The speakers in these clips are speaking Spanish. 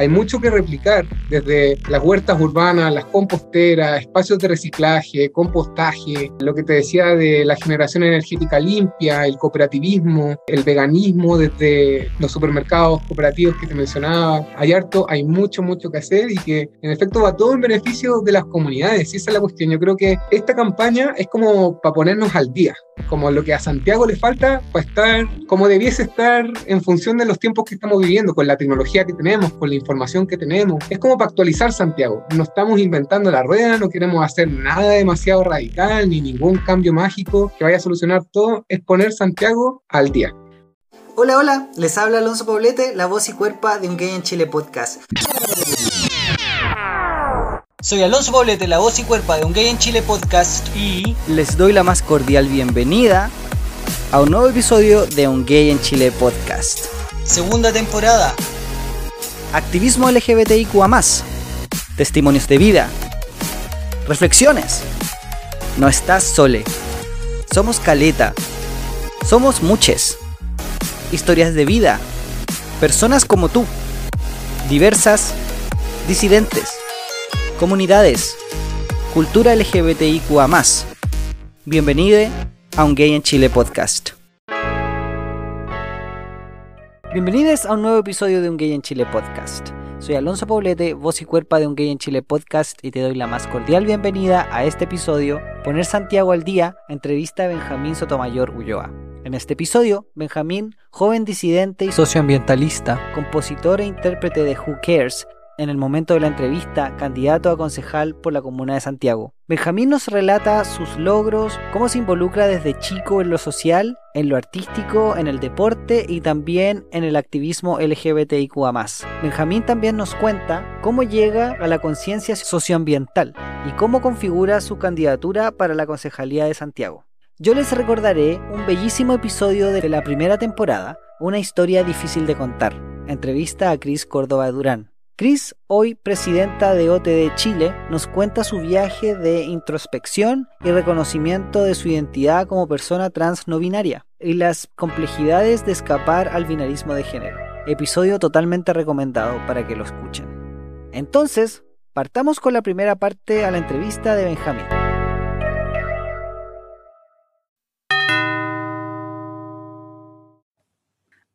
hay mucho que replicar, desde las huertas urbanas, las composteras, espacios de reciclaje, compostaje, lo que te decía de la generación energética limpia, el cooperativismo, el veganismo desde los supermercados cooperativos que te mencionaba. Hay harto, hay mucho, mucho que hacer y que en efecto va todo en beneficio de las comunidades. Y esa es la cuestión. Yo creo que esta campaña es como para ponernos al día, como lo que a Santiago le falta para estar como debiese estar en función de los tiempos que estamos viviendo, con la tecnología que tenemos, con la información que tenemos. Es como para actualizar Santiago. No estamos inventando la rueda, no queremos hacer nada demasiado radical ni ningún cambio mágico que vaya a solucionar todo. Es poner Santiago al día. Hola, hola, les habla Alonso Poblete, la voz y cuerpa de Un Gay en Chile podcast. Soy Alonso Poblete, la voz y cuerpa de Un Gay en Chile podcast y les doy la más cordial bienvenida a un nuevo episodio de Un Gay en Chile podcast. Segunda temporada. Activismo LGBTIQA+, testimonios de vida, reflexiones. No estás sole. Somos caleta. Somos muches. Historias de vida. Personas como tú. Diversas. Disidentes comunidades, cultura LGBTIQA. Bienvenido a un Gay en Chile podcast. Bienvenidos a un nuevo episodio de un Gay en Chile podcast. Soy Alonso Poblete, voz y cuerpa de un Gay en Chile podcast y te doy la más cordial bienvenida a este episodio, Poner Santiago al Día, entrevista a Benjamín Sotomayor Ulloa. En este episodio, Benjamín, joven disidente y socioambientalista, compositor e intérprete de Who Cares, en el momento de la entrevista candidato a concejal por la Comuna de Santiago. Benjamín nos relata sus logros, cómo se involucra desde chico en lo social, en lo artístico, en el deporte y también en el activismo LGBTIQA. Benjamín también nos cuenta cómo llega a la conciencia socioambiental y cómo configura su candidatura para la concejalía de Santiago. Yo les recordaré un bellísimo episodio de la primera temporada, una historia difícil de contar, entrevista a Cris Córdoba Durán. Cris, hoy presidenta de OTD Chile, nos cuenta su viaje de introspección y reconocimiento de su identidad como persona trans no binaria y las complejidades de escapar al binarismo de género. Episodio totalmente recomendado para que lo escuchen. Entonces, partamos con la primera parte a la entrevista de Benjamín.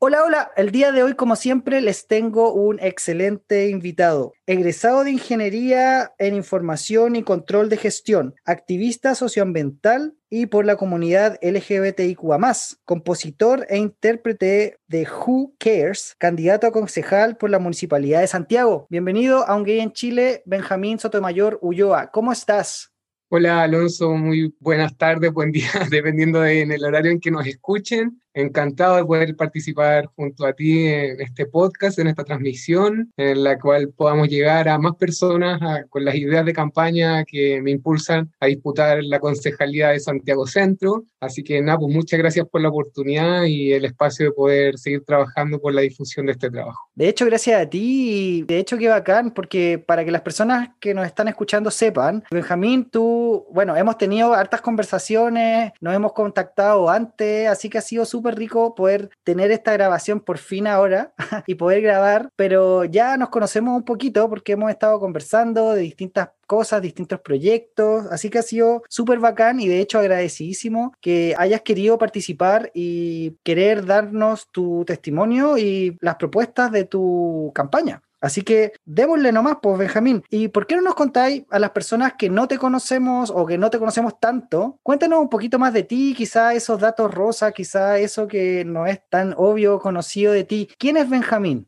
Hola, hola. El día de hoy, como siempre, les tengo un excelente invitado. Egresado de Ingeniería en Información y Control de Gestión, activista socioambiental y por la comunidad LGBTIQA, compositor e intérprete de Who Cares, candidato a concejal por la Municipalidad de Santiago. Bienvenido a Un Gay en Chile, Benjamín Sotomayor Ulloa. ¿Cómo estás? Hola Alonso, muy buenas tardes, buen día, dependiendo de, en el horario en que nos escuchen. Encantado de poder participar junto a ti en este podcast, en esta transmisión, en la cual podamos llegar a más personas con las ideas de campaña que me impulsan a disputar la concejalía de Santiago Centro. Así que nada, pues muchas gracias por la oportunidad y el espacio de poder seguir trabajando por la difusión de este trabajo. De hecho, gracias a ti y de hecho qué bacán, porque para que las personas que nos están escuchando sepan, Benjamín, tú, bueno, hemos tenido hartas conversaciones, nos hemos contactado antes, así que ha sido súper rico poder tener esta grabación por fin ahora y poder grabar, pero ya nos conocemos un poquito porque hemos estado conversando de distintas cosas, distintos proyectos, así que ha sido súper bacán y de hecho agradecidísimo que hayas querido participar y querer darnos tu testimonio y las propuestas de tu campaña. Así que démosle nomás, pues Benjamín. ¿Y por qué no nos contáis a las personas que no te conocemos o que no te conocemos tanto? Cuéntanos un poquito más de ti, quizá esos datos rosa, quizá eso que no es tan obvio conocido de ti. ¿Quién es Benjamín?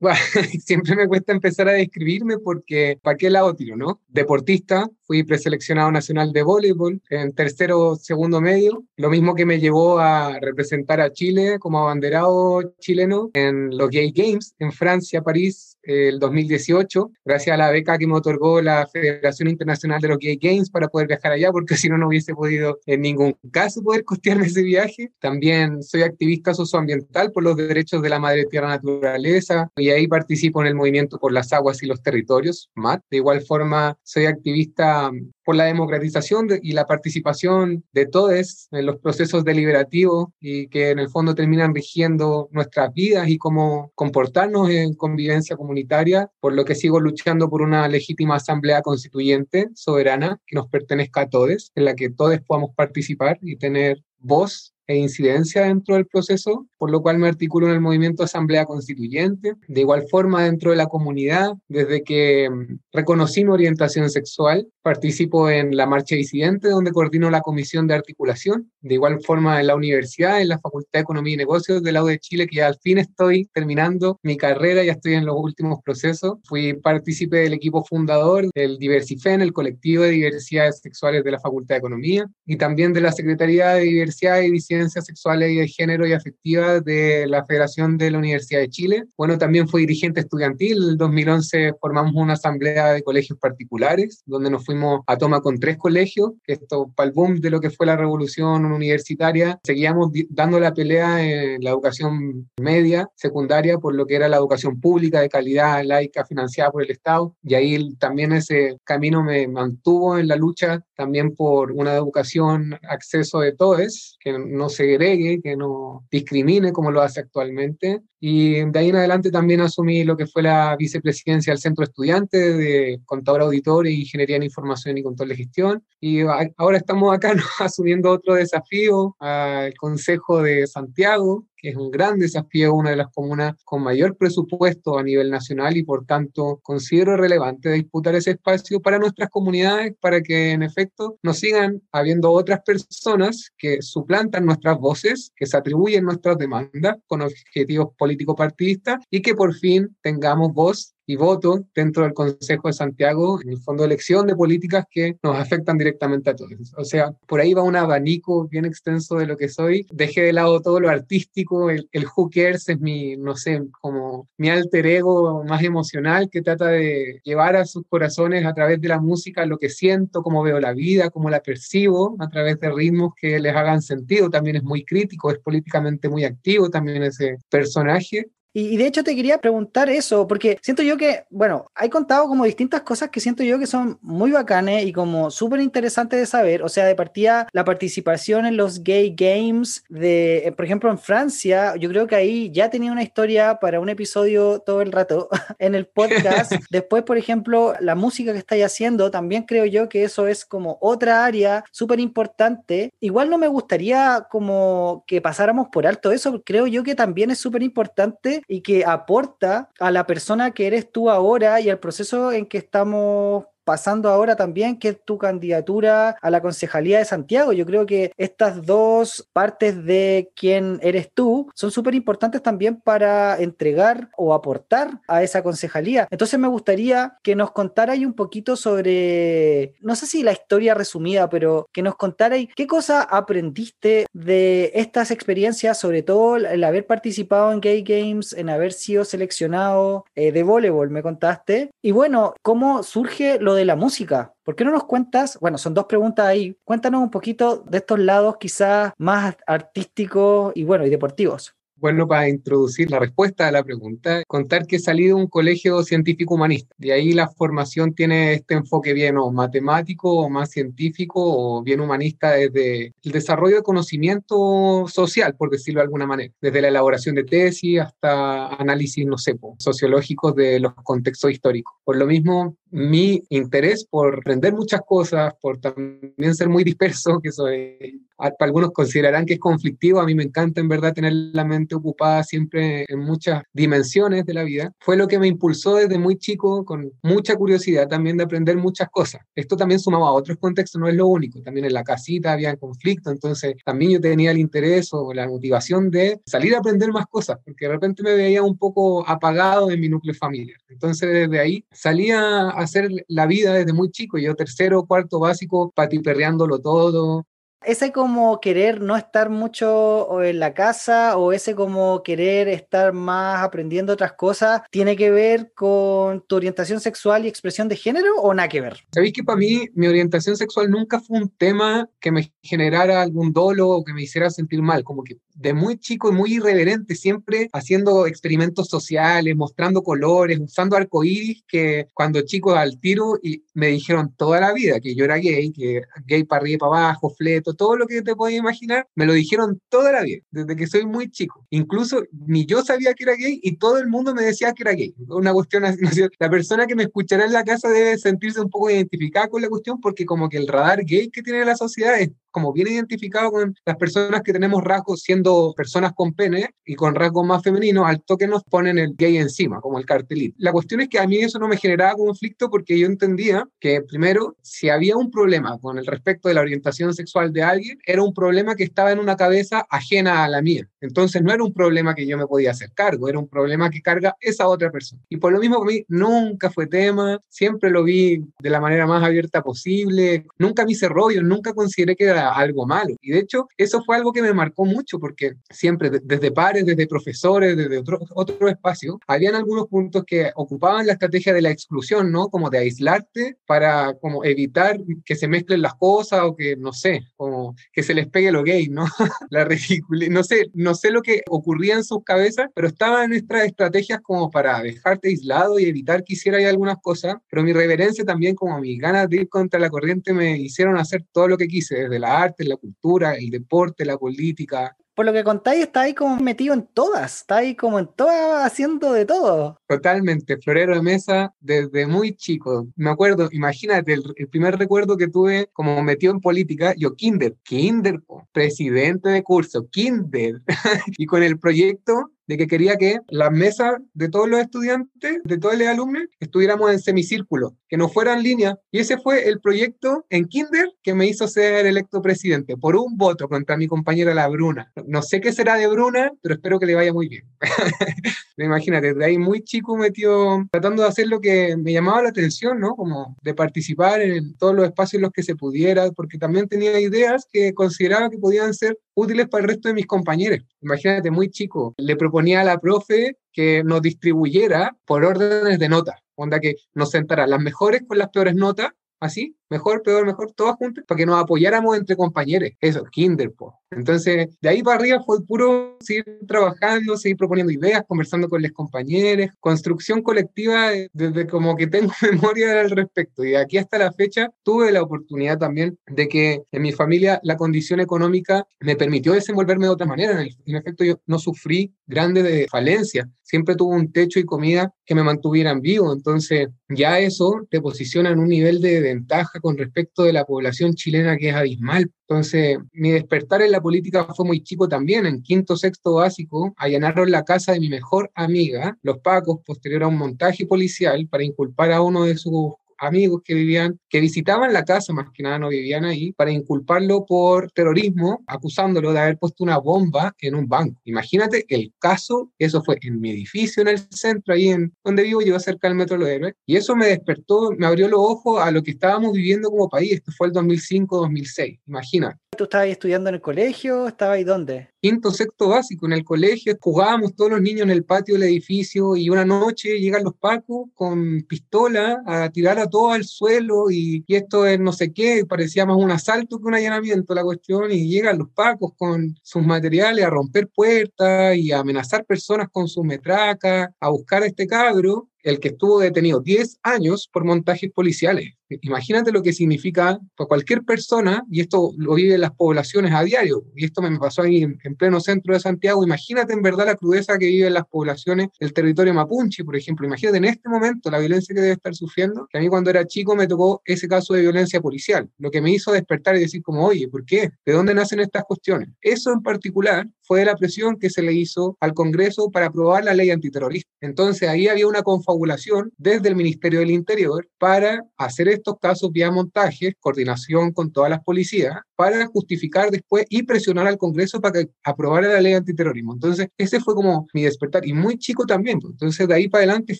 Bueno, siempre me cuesta empezar a describirme porque ¿para qué lado tiro, no? Deportista, fui preseleccionado nacional de voleibol en tercero, segundo medio, lo mismo que me llevó a representar a Chile como abanderado chileno en los Gay Games en Francia, París, el 2018, gracias a la beca que me otorgó la Federación Internacional de los Gay Games para poder viajar allá, porque si no, no hubiese podido en ningún caso poder costearme ese viaje. También soy activista socioambiental por los derechos de la madre tierra naturaleza y y ahí participo en el movimiento por las aguas y los territorios, MAT. De igual forma, soy activista por la democratización y la participación de todos en los procesos deliberativos y que en el fondo terminan rigiendo nuestras vidas y cómo comportarnos en convivencia comunitaria, por lo que sigo luchando por una legítima asamblea constituyente soberana que nos pertenezca a todos, en la que todos podamos participar y tener voz e incidencia dentro del proceso, por lo cual me articulo en el movimiento Asamblea Constituyente. De igual forma, dentro de la comunidad, desde que mm, reconocí mi orientación sexual, participo en la Marcha Disidente, donde coordino la comisión de articulación. De igual forma, en la universidad, en la Facultad de Economía y Negocios del lado de Chile, que ya al fin estoy terminando mi carrera, ya estoy en los últimos procesos. Fui partícipe del equipo fundador del Diversifen, el colectivo de diversidades sexuales de la Facultad de Economía, y también de la Secretaría de Diversidad y Disidencia sexuales y de género y afectiva de la Federación de la Universidad de Chile. Bueno, también fui dirigente estudiantil. En el 2011 formamos una asamblea de colegios particulares, donde nos fuimos a toma con tres colegios, esto, para el boom de lo que fue la revolución universitaria, seguíamos dando la pelea en la educación media, secundaria, por lo que era la educación pública de calidad, laica, financiada por el Estado. Y ahí también ese camino me mantuvo en la lucha también por una educación, acceso de todos, que no segregue, que no discrimine como lo hace actualmente. Y de ahí en adelante también asumí lo que fue la vicepresidencia del Centro Estudiante de Contador Auditor y Ingeniería en Información y Control de Gestión. Y ahora estamos acá asumiendo otro desafío al Consejo de Santiago, que es un gran desafío, una de las comunas con mayor presupuesto a nivel nacional y por tanto considero relevante disputar ese espacio para nuestras comunidades, para que en efecto nos sigan habiendo otras personas que suplantan nuestras voces, que se atribuyen nuestras demandas con objetivos político partidistas y que por fin tengamos voz y voto dentro del Consejo de Santiago, en el fondo elección de políticas que nos afectan directamente a todos. O sea, por ahí va un abanico bien extenso de lo que soy. Dejé de lado todo lo artístico, el, el who cares es mi, no sé, como mi alter ego más emocional que trata de llevar a sus corazones a través de la música lo que siento, cómo veo la vida, cómo la percibo, a través de ritmos que les hagan sentido. También es muy crítico, es políticamente muy activo también ese personaje. Y, de hecho te quería preguntar eso, porque siento yo que, bueno, hay contado como distintas cosas que siento yo que son muy bacanes y como súper interesantes de saber. O sea, de partida, la participación en los gay games, de, eh, por ejemplo, en Francia, yo creo que ahí ya tenía una historia para un episodio todo el rato en el podcast. Después, por ejemplo, la música que estáis haciendo, también creo yo que eso es como otra área súper importante. Igual no me gustaría como que pasáramos por alto eso, creo yo que también es súper importante y que aporta a la persona que eres tú ahora y al proceso en que estamos pasando ahora también, que es tu candidatura a la concejalía de Santiago. Yo creo que estas dos partes de quién eres tú son súper importantes también para entregar o aportar a esa concejalía. Entonces me gustaría que nos contarais un poquito sobre, no sé si la historia resumida, pero que nos contarais qué cosa aprendiste de estas experiencias, sobre todo el haber participado en Gay Games, en haber sido seleccionado eh, de voleibol, me contaste. Y bueno, cómo surge lo de la música. ¿Por qué no nos cuentas? Bueno, son dos preguntas ahí. Cuéntanos un poquito de estos lados quizás más artísticos y bueno, y deportivos. Bueno, para introducir la respuesta a la pregunta, contar que salido de un colegio científico humanista. De ahí la formación tiene este enfoque bien o matemático o más científico o bien humanista desde el desarrollo de conocimiento social, por decirlo de alguna manera, desde la elaboración de tesis hasta análisis, no sé, sociológicos de los contextos históricos. Por lo mismo, mi interés por aprender muchas cosas, por también ser muy disperso, que soy, algunos considerarán que es conflictivo, a mí me encanta en verdad tener la mente ocupada siempre en muchas dimensiones de la vida, fue lo que me impulsó desde muy chico, con mucha curiosidad también de aprender muchas cosas. Esto también sumado a otros contextos, no es lo único, también en la casita había conflicto, entonces también yo tenía el interés o la motivación de salir a aprender más cosas, porque de repente me veía un poco apagado en mi núcleo familiar. Entonces desde ahí salía hacer la vida desde muy chico, yo tercero, cuarto básico, patiperreándolo todo, ese como querer no estar mucho en la casa o ese como querer estar más aprendiendo otras cosas, ¿tiene que ver con tu orientación sexual y expresión de género o nada que ver? Sabéis que para mí mi orientación sexual nunca fue un tema que me generara algún dolo o que me hiciera sentir mal, como que de muy chico y muy irreverente, siempre haciendo experimentos sociales, mostrando colores, usando arcoíris, que cuando chico al tiro y me dijeron toda la vida que yo era gay, que gay para arriba y para abajo, fleto, todo lo que te puedes imaginar, me lo dijeron toda la vida, desde que soy muy chico. Incluso ni yo sabía que era gay y todo el mundo me decía que era gay. Una cuestión así, la persona que me escuchará en la casa debe sentirse un poco identificada con la cuestión porque como que el radar gay que tiene la sociedad es como bien identificado con las personas que tenemos rasgos siendo personas con pene y con rasgos más femeninos, al toque nos ponen el gay encima, como el cartelito. La cuestión es que a mí eso no me generaba conflicto porque yo entendía que primero, si había un problema con el respecto de la orientación sexual de alguien, era un problema que estaba en una cabeza ajena a la mía. Entonces no era un problema que yo me podía hacer cargo, era un problema que carga esa otra persona. Y por lo mismo para mí nunca fue tema, siempre lo vi de la manera más abierta posible, nunca me hice rollo, nunca consideré que era algo malo. Y de hecho, eso fue algo que me marcó mucho porque siempre desde pares, desde profesores, desde otro, otro espacio, habían algunos puntos que ocupaban la estrategia de la exclusión, ¿no? Como de aislarte para como evitar que se mezclen las cosas o que, no sé, como que se les pegue lo gay, ¿no? la ridícula, no sé, no sé lo que ocurría en sus cabezas, pero estaban nuestras estrategias como para dejarte aislado y evitar que hiciera algunas cosas, pero mi reverencia también como mis ganas de ir contra la corriente me hicieron hacer todo lo que quise, desde la arte, la cultura, el deporte, la política, por lo que contáis, está ahí como metido en todas, está ahí como en todas haciendo de todo. Totalmente, florero de mesa desde muy chico. Me acuerdo, imagínate, el, primer recuerdo que tuve como metido en política, yo kinder, kinder, presidente de curso, kinder, y con el proyecto de que quería que las mesas de todos los estudiantes, de todos los alumnos, estuviéramos en semicírculo, que no fuera en línea. Y ese fue el proyecto en Kinder que me hizo ser electo presidente, por un voto contra mi compañera la Bruna. No sé qué será de Bruna, pero espero que le vaya muy bien. Imagínate, de ahí muy chico metió tratando de hacer lo que me llamaba la atención, ¿no? Como de participar en todos los espacios en los que se pudiera, porque también tenía ideas que consideraba que podían ser útiles para el resto de mis compañeros. Imagínate, muy chico, le proponía a la profe que nos distribuyera por órdenes de nota, onda que nos sentara las mejores con las peores notas, así, mejor, peor, mejor, todas juntas, para que nos apoyáramos entre compañeros. Eso, kinder, po. Entonces, de ahí para arriba fue puro seguir trabajando, seguir proponiendo ideas, conversando con los compañeros, construcción colectiva desde como que tengo memoria al respecto. Y de aquí hasta la fecha tuve la oportunidad también de que en mi familia la condición económica me permitió desenvolverme de otra manera. En, efecto, yo no sufrí grandes falencias. Siempre tuve un techo y comida que me mantuvieran vivo. Entonces, ya eso te posiciona en un nivel de ventaja con respecto de la población chilena que es abismal. Entonces, mi despertar en la política fue muy chico también. En quinto, sexto básico, allanaron la casa de mi mejor amiga, los pacos, posterior a un montaje policial para inculpar a uno de sus amigos que vivían, que visitaban la casa, más que nada no vivían ahí, para inculparlo por terrorismo, acusándolo de haber puesto una bomba en un banco. Imagínate el caso, eso fue en mi edificio en el centro, ahí en donde vivo, yo cerca del Metro Los y eso me despertó, me abrió los ojos a lo que estábamos viviendo como país. Esto fue el 2005-2006, imagínate. ¿Tú estabas estudiando en el colegio? ¿Estabas ahí dónde? Quinto, sexto básico, en el colegio. Jugábamos todos los niños en el patio del edificio y una noche llegan los pacos con pistola a tirar a todos al suelo y, y, esto es no sé qué, parecía más un asalto que un allanamiento la cuestión y llegan los pacos con sus materiales a romper puertas y a amenazar personas con sus metracas, a buscar a este cabro el que estuvo detenido 10 años por montajes policiales. Imagínate lo que significa para cualquier persona, y esto lo viven las poblaciones a diario, y esto me pasó ahí en, pleno centro de Santiago, imagínate en verdad la crudeza que viven las poblaciones del territorio mapuche, por ejemplo, imagínate en este momento la violencia que debe estar sufriendo, que a mí cuando era chico me tocó ese caso de violencia policial, lo que me hizo despertar y decir como, oye, ¿por qué? ¿De dónde nacen estas cuestiones? Eso en particular fue la presión que se le hizo al Congreso para aprobar la ley antiterrorista. Entonces ahí había una confabulación desde el Ministerio del Interior para hacer estos casos vía montajes, coordinación con todas las policías, para justificar después y presionar al Congreso para que aprobara la ley antiterrorismo. Entonces, ese fue como mi despertar y muy chico también. Pues. Entonces, de ahí para adelante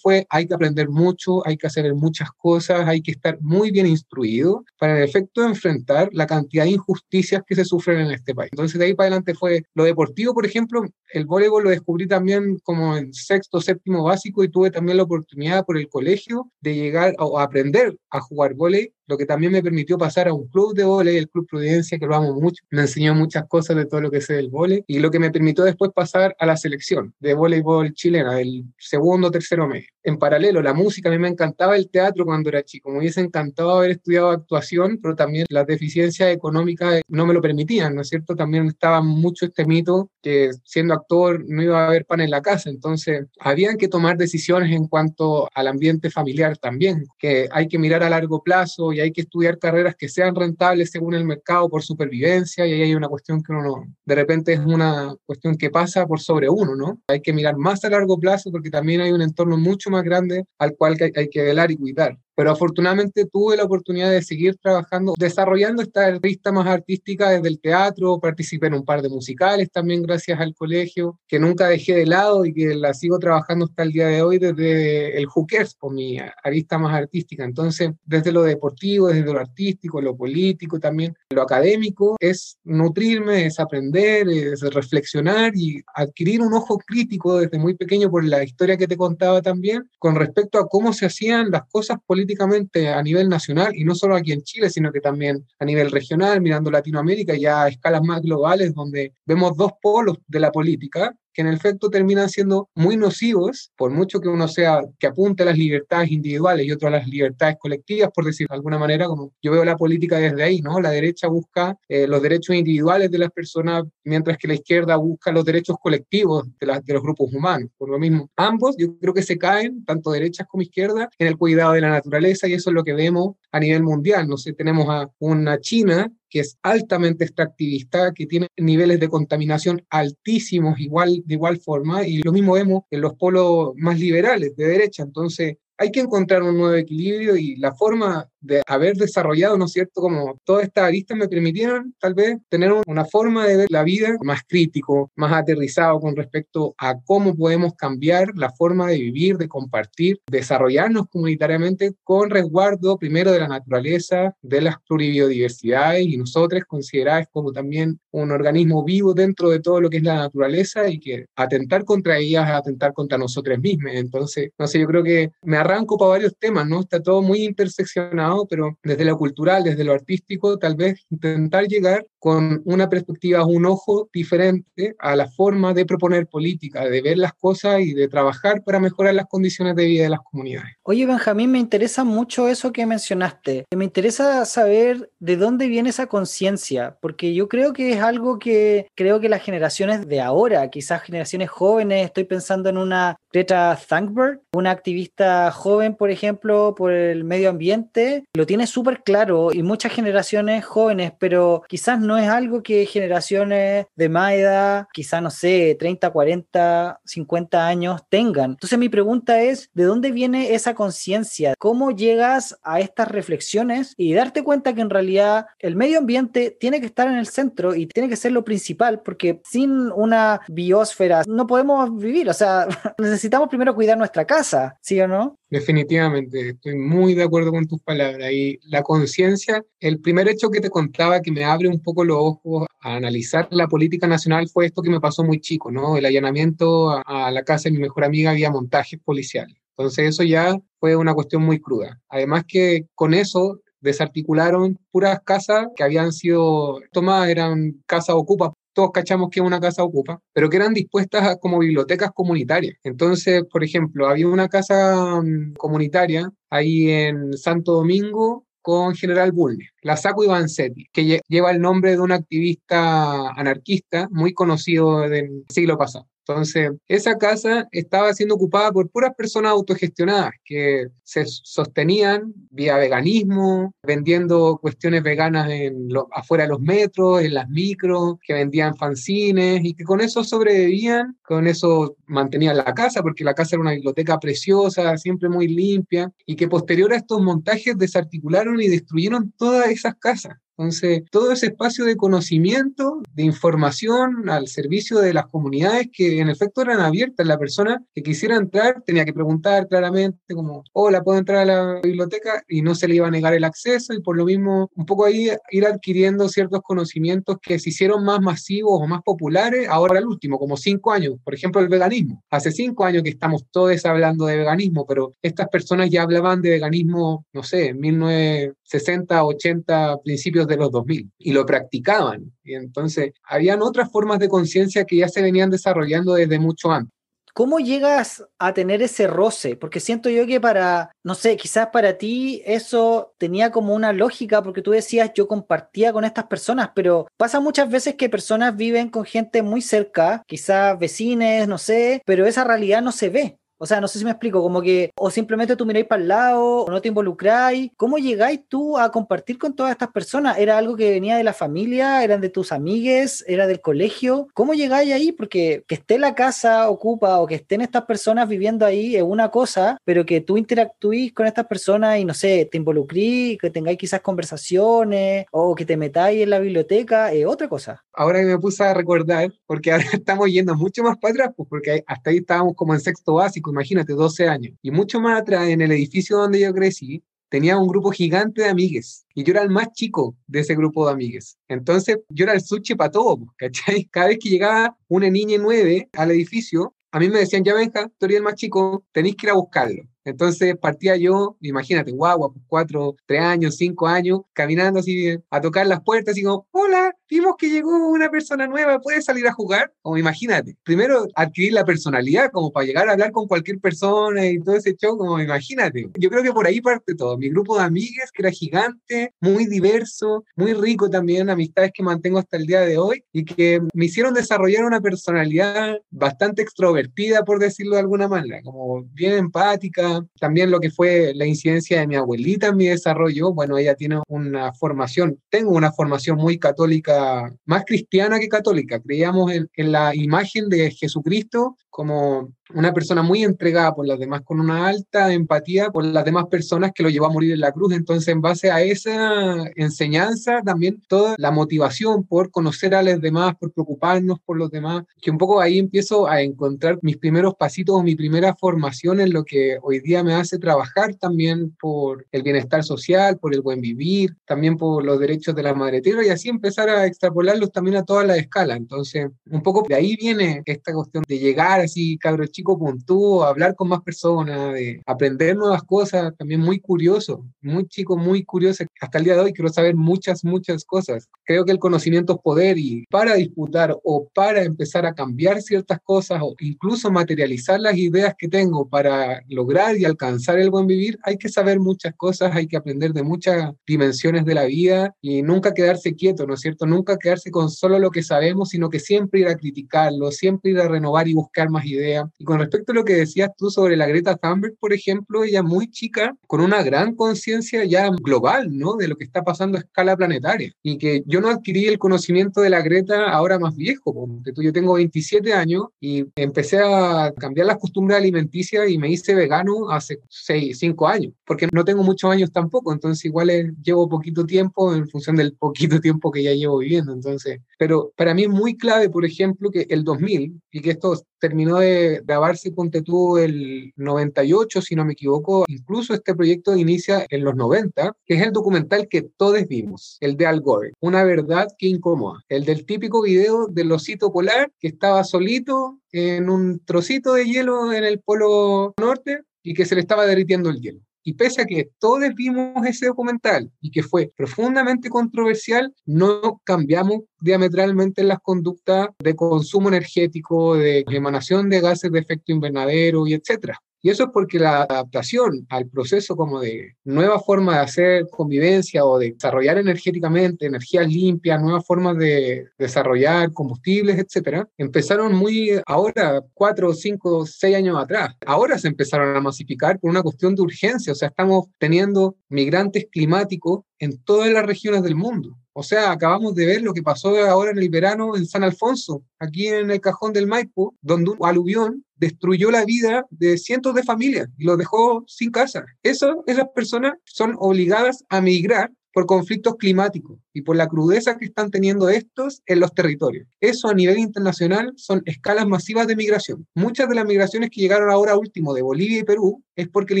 fue, hay que aprender mucho, hay que hacer muchas cosas, hay que estar muy bien instruido para en efecto enfrentar la cantidad de injusticias que se sufren en este país. Entonces, de ahí para adelante fue lo deportivo, por ejemplo, el voleibol lo descubrí también como en sexto, séptimo básico y tuve también la oportunidad por el colegio de llegar a aprender a jugar voleibol lo que también me permitió pasar a un club de vóley, el Club Prudencia, que lo amo mucho, me enseñó muchas cosas de todo lo que sé del vóley, y lo que me permitió después pasar a la selección de voleibol chilena, del segundo, tercero medio. En paralelo, la música, a mí me encantaba el teatro cuando era chico, me hubiese encantado haber estudiado actuación, pero también las deficiencias económicas no me lo permitían, ¿no es cierto? También estaba mucho este mito que siendo actor no iba a haber pan en la casa, entonces habían que tomar decisiones en cuanto al ambiente familiar también, que hay que mirar a largo plazo y hay que estudiar carreras que sean rentables según el mercado por supervivencia y ahí hay una cuestión que uno no, de repente es una cuestión que pasa por sobre uno, ¿no? Hay que mirar más a largo plazo porque también hay un entorno mucho más grande al cual hay que velar y cuidar pero afortunadamente tuve la oportunidad de seguir trabajando, desarrollando esta vista más artística desde el teatro, participé en un par de musicales también gracias al colegio, que nunca dejé de lado y que la sigo trabajando hasta el día de hoy desde el Hookers, con mi arista más artística. Entonces, desde lo deportivo, desde lo artístico, lo político también, lo académico, es nutrirme, es aprender, es reflexionar y adquirir un ojo crítico desde muy pequeño por la historia que te contaba también, con respecto a cómo se hacían las cosas políticas políticamente a nivel nacional y no solo aquí en Chile, sino que también a nivel regional, mirando Latinoamérica, ya a escalas más globales, donde vemos dos polos de la política que en efecto terminan siendo muy nocivos, por mucho que uno sea que apunte a las libertades individuales y otro a las libertades colectivas, por decir de alguna manera, como yo veo la política desde ahí, ¿no? La derecha busca eh, los derechos individuales de las personas, mientras que la izquierda busca los derechos colectivos de, de los grupos humanos. Por lo mismo, ambos yo creo que se caen, tanto derechas como izquierdas, en el cuidado de la naturaleza y eso es lo que vemos a nivel mundial. No sé, tenemos a una China que es altamente extractivista, que tiene niveles de contaminación altísimos igual, de igual forma, y lo mismo vemos en los polos más liberales de derecha. Entonces, hay que encontrar un nuevo equilibrio y la forma de haber desarrollado, ¿no es cierto?, como todas estas aristas me permitieron tal vez tener una forma de ver la vida más crítico, más aterrizado con respecto a cómo podemos cambiar la forma de vivir, de compartir, desarrollarnos comunitariamente con resguardo primero de la naturaleza, de las pluribiodiversidades y nosotros consideradas como también un organismo vivo dentro de todo lo que es la naturaleza y que atentar contra ellas es atentar contra nosotros mismos. Entonces, no sé, yo creo que me arranco para varios temas, ¿no? Está todo muy interseccionado pero desde lo cultural, desde lo artístico, tal vez intentar llegar con una perspectiva, un ojo diferente a la forma de proponer política, de ver las cosas y de trabajar para mejorar las condiciones de vida de las comunidades. Oye, Benjamín, me interesa mucho eso que mencionaste. Me interesa saber de dónde viene esa conciencia, porque yo creo que es algo que creo que las generaciones de ahora, quizás generaciones jóvenes, estoy pensando en una Greta Thunberg, una activista joven, por ejemplo, por el medio ambiente, lo tiene súper claro y muchas generaciones jóvenes, pero quizás no es algo que generaciones de más edad, quizás, no sé, 30, 40, 50 años tengan. Entonces mi pregunta es, ¿de dónde viene esa conciencia? ¿Cómo llegas a estas reflexiones y darte cuenta que en realidad el medio ambiente tiene que estar en el centro y tiene que ser lo principal? Porque sin una biosfera no podemos vivir, o sea, necesitamos primero cuidar nuestra casa, ¿sí o no? Definitivamente, estoy muy de acuerdo con tus palabras. Y la conciencia, el primer hecho que te contaba que me abre un poco los ojos a analizar la política nacional fue esto que me pasó muy chico, ¿no? El allanamiento a, la casa de mi mejor amiga había montajes policiales. Entonces eso ya fue una cuestión muy cruda. Además que con eso desarticularon puras casas que habían sido tomadas, eran casas ocupas todos cachamos que una casa ocupa, pero que eran dispuestas como bibliotecas comunitarias. Entonces, por ejemplo, había una casa mm, comunitaria ahí en Santo Domingo con General Bulnes, la Saco Ivancetti, que lleva el nombre de un activista anarquista muy conocido del siglo pasado. Entonces, esa casa estaba siendo ocupada por puras personas autogestionadas que se sostenían vía veganismo, vendiendo cuestiones veganas en afuera de los metros, en las micros, que vendían fanzines y que con eso sobrevivían, con eso mantenían la casa, porque la casa era una biblioteca preciosa, siempre muy limpia, y que posterior a estos montajes desarticularon y destruyeron todas esas casas. Entonces, todo ese espacio de conocimiento, de información al servicio de las comunidades que en efecto eran abiertas, la persona que quisiera entrar tenía que preguntar claramente como, hola, ¿puedo entrar a la biblioteca? Y no se le iba a negar el acceso y por lo mismo un poco ahí ir adquiriendo ciertos conocimientos que se hicieron más masivos o más populares ahora el último, como cinco años, por ejemplo el veganismo. Hace cinco años que estamos todos hablando de veganismo, pero estas personas ya hablaban de veganismo, no sé, en 1960, 80, principios de los 2000 y lo practicaban. Y entonces habían otras formas de conciencia que ya se venían desarrollando desde mucho antes. ¿Cómo llegas a tener ese roce? Porque siento yo que para, no sé, quizás para ti eso tenía como una lógica, porque tú decías yo compartía con estas personas, pero pasa muchas veces que personas viven con gente muy cerca, quizás vecines, no sé, pero esa realidad no se ve. O sea, no sé si me explico, como que o simplemente tú miráis para el lado o no te involucráis. ¿Cómo llegáis tú a compartir con todas estas personas? ¿Era algo que venía de la familia? ¿Eran de tus amigues? ¿Era del colegio? ¿Cómo llegáis ahí? Porque que esté la casa ocupa o que estén estas personas viviendo ahí es una cosa, pero que tú interactúes con estas personas y no sé, te involucrís, que tengáis quizás conversaciones o que te metáis en la biblioteca es otra cosa. Ahora que me puse a recordar, porque ahora estamos yendo mucho más para atrás, pues porque hasta ahí estábamos como en sexto básico imagínate, 12 años. Y mucho más atrás, en el edificio donde yo crecí, tenía un grupo gigante de amigues y yo era el más chico de ese grupo de amigues. Entonces yo era el sushi para todo, ¿cachai? Cada vez que llegaba una niña nueve al edificio, a mí me decían, ya venga, tú eres el más chico, tenéis que ir a buscarlo. Entonces partía yo, imagínate, guagua, pues cuatro, tres años, cinco años, caminando así a tocar las puertas y como, hola, vimos que llegó una persona nueva, ¿puedes salir a jugar? O imagínate, primero adquirir la personalidad como para llegar a hablar con cualquier persona y todo ese show, como imagínate. Yo creo que por ahí parte todo. Mi grupo de amigas, que era gigante, muy diverso, muy rico también, amistades que mantengo hasta el día de hoy y que me hicieron desarrollar una personalidad bastante extrovertida, por decirlo de alguna manera, como bien empática. También lo que fue la incidencia de mi abuelita en mi desarrollo, bueno, ella tiene una formación, tengo una formación muy católica más cristiana que católica. Creíamos en, la imagen de Jesucristo como una persona muy entregada por las demás, con una alta empatía por las demás personas que lo llevó a morir en la cruz. Entonces, en base a esa enseñanza, también toda la motivación por conocer a los demás, por preocuparnos por los demás, que un poco ahí empiezo a encontrar mis primeros pasitos, mi primera formación en lo que hoy día me hace trabajar también por el bienestar social, por el buen vivir, también por los derechos de la madre tierra y así empezar a extrapolarlos también a toda la escala. Entonces, un poco de ahí viene esta cuestión de llegar así, cabro chico puntúo, hablar con más personas, de aprender nuevas cosas, también muy curioso, muy chico, muy curioso. Hasta el día de hoy quiero saber muchas, muchas cosas. Creo que el conocimiento es poder y para disputar o para empezar a cambiar ciertas cosas o incluso materializar las ideas que tengo para lograr y alcanzar el buen vivir, hay que saber muchas cosas, hay que aprender de muchas dimensiones de la vida y nunca quedarse quieto, ¿no es cierto? Nunca quedarse con solo lo que sabemos, sino que siempre ir a criticarlo, siempre ir a renovar y buscar más ideas. Y con respecto a lo que decías tú sobre la Greta Thunberg, por ejemplo, ella muy chica, con una gran conciencia ya global, ¿no? De lo que está pasando a escala planetaria. Y que yo no adquirí el conocimiento de la Greta ahora más viejo, porque tú, yo tengo 27 años y empecé a cambiar las costumbres alimenticias y me hice vegano hace 6, 5 años, porque no tengo muchos años tampoco, entonces igual llevo poquito tiempo en función del poquito tiempo que ya llevo viviendo, entonces, pero para mí es muy clave, por ejemplo, que el 2000 y que esto terminó de grabarse, ponte tú, el 98, si no me equivoco. Incluso este proyecto inicia en los 90, que es el documental que todos vimos, el de Al Gore, Una verdad que incomoda. El del típico video del osito polar que estaba solito en un trocito de hielo en el polo norte y que se le estaba derritiendo el hielo. Y pese a que todos vimos ese documental y que fue profundamente controversial, no cambiamos diametralmente las conductas de consumo energético, de emanación de gases de efecto invernadero y etcétera. Y eso es porque la adaptación al proceso como de nueva forma de hacer convivencia o de desarrollar energéticamente energías limpias, nuevas formas de desarrollar combustibles, etcétera, empezaron muy ahora, cuatro, cinco, seis años atrás. Ahora se empezaron a masificar por una cuestión de urgencia. O sea, estamos teniendo migrantes climáticos en todas las regiones del mundo. O sea, acabamos de ver lo que pasó ahora en el verano en San Alfonso, aquí en el cajón del Maipo, donde un aluvión destruyó la vida de cientos de familias y los dejó sin casa. Eso, esas personas son obligadas a migrar por conflictos climáticos y por la crudeza que están teniendo estos en los territorios. Eso a nivel internacional son escalas masivas de migración. Muchas de las migraciones que llegaron ahora último de Bolivia y Perú es porque el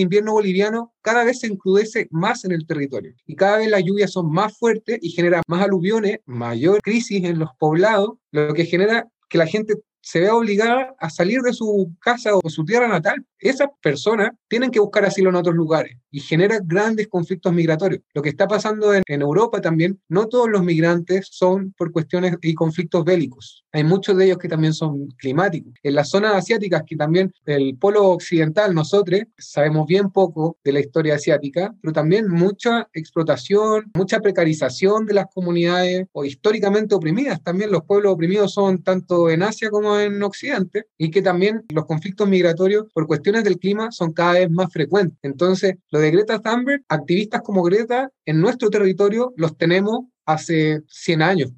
invierno boliviano cada vez se encrudece más en el territorio y cada vez las lluvias son más fuertes y genera más aluviones, mayor crisis en los poblados, lo que genera que la gente se vea obligada a salir de su casa o su tierra natal. Esas personas tienen que buscar asilo en otros lugares y genera grandes conflictos migratorios. Lo que está pasando en, en, Europa también, no todos los migrantes son por cuestiones y conflictos bélicos. Hay muchos de ellos que también son climáticos. En las zonas asiáticas, que también el polo occidental, nosotros sabemos bien poco de la historia asiática, pero también mucha explotación, mucha precarización de las comunidades o históricamente oprimidas. También los pueblos oprimidos son tanto en Asia como en Occidente y que también los conflictos migratorios por cuestiones del clima son cada vez más frecuentes. Entonces, lo de Greta Thunberg, activistas como Greta en nuestro territorio los tenemos hace 100 años.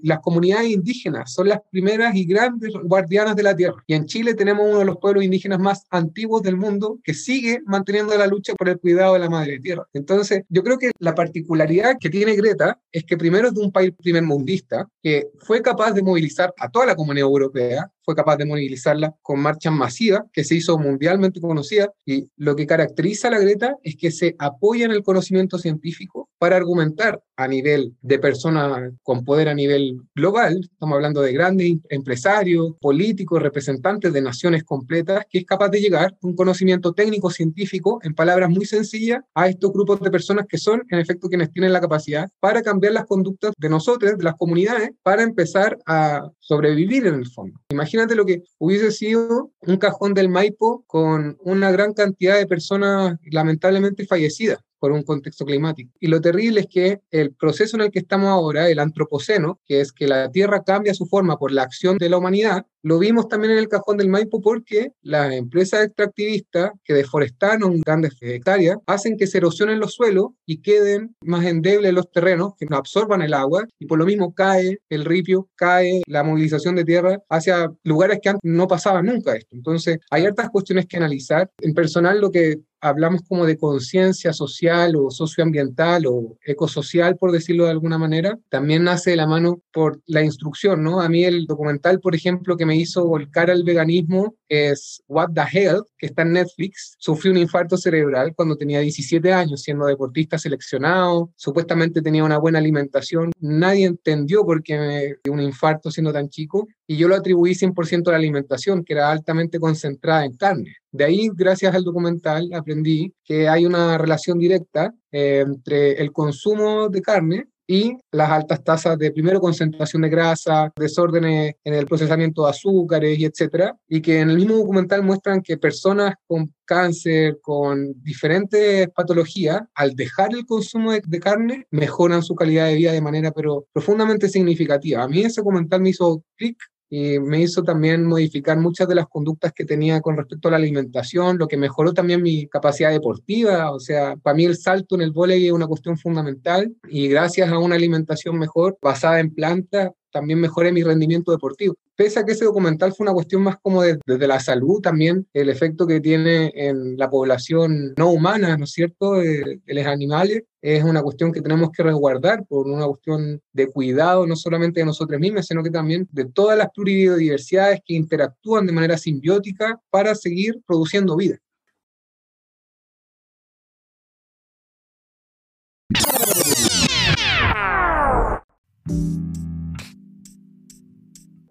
Las comunidades indígenas son las primeras y grandes guardianas de la tierra. Y en Chile tenemos uno de los pueblos indígenas más antiguos del mundo que sigue manteniendo la lucha por el cuidado de la madre tierra. Entonces, yo creo que la particularidad que tiene Greta es que primero es de un país primermundista que fue capaz de movilizar a toda la comunidad europea, fue capaz de movilizarla con marchas masivas que se hizo mundialmente conocida y lo que caracteriza a la Greta es que se apoya en el conocimiento científico para argumentar a nivel de personas con poder a nivel global, estamos hablando de grandes empresarios, políticos, representantes de naciones completas, que es capaz de llegar un conocimiento técnico científico en palabras muy sencillas a estos grupos de personas que son en efecto quienes tienen la capacidad para cambiar las conductas de nosotros, de las comunidades, para empezar a sobrevivir en el fondo. Imagínate lo que hubiese sido un cajón del Maipo con una gran cantidad de personas lamentablemente fallecidas por un contexto climático. Y lo terrible es que el proceso en el que estamos ahora, el antropoceno, que es que la Tierra cambia su forma por la acción de la humanidad, lo vimos también en el cajón del Maipo porque las empresas extractivistas que deforestaron grandes hectáreas hacen que se erosionen los suelos y queden más endebles los terrenos, que no absorban el agua y por lo mismo cae el ripio, cae la movilización de tierra hacia lugares que no pasaba nunca esto. Entonces, hay hartas cuestiones que analizar. En personal, lo que hablamos como de conciencia social o socioambiental o ecosocial, por decirlo de alguna manera, también nace de la mano por la instrucción, ¿no? A mí el documental, por ejemplo, que me hizo volcar al veganismo es What the Hell, que está en Netflix. Sufrí un infarto cerebral cuando tenía 17 años, siendo deportista seleccionado, supuestamente tenía una buena alimentación. Nadie entendió por qué un infarto siendo tan chico y yo lo atribuí 100% a la alimentación, que era altamente concentrada en carne. De ahí, gracias al documental, aprendí que hay una relación directa eh, entre el consumo de carne y las altas tasas de, primero, concentración de grasa, desórdenes en el procesamiento de azúcares y etcétera, y que en el mismo documental muestran que personas con cáncer, con diferentes patologías, al dejar el consumo de, de, carne, mejoran su calidad de vida de manera pero profundamente significativa. A mí ese documental me hizo clic y me hizo también modificar muchas de las conductas que tenía con respecto a la alimentación, lo que mejoró también mi capacidad deportiva, o sea, para mí el salto en el vóley es una cuestión fundamental y gracias a una alimentación mejor basada en plantas, también mejoré mi rendimiento deportivo. Pese a que ese documental fue una cuestión más como desde de, de la salud, también el efecto que tiene en la población no humana, ¿no es cierto?, de, los animales, es una cuestión que tenemos que resguardar por una cuestión de cuidado no solamente de nosotros mismos, sino que también de todas las pluridiversidades que interactúan de manera simbiótica para seguir produciendo vida.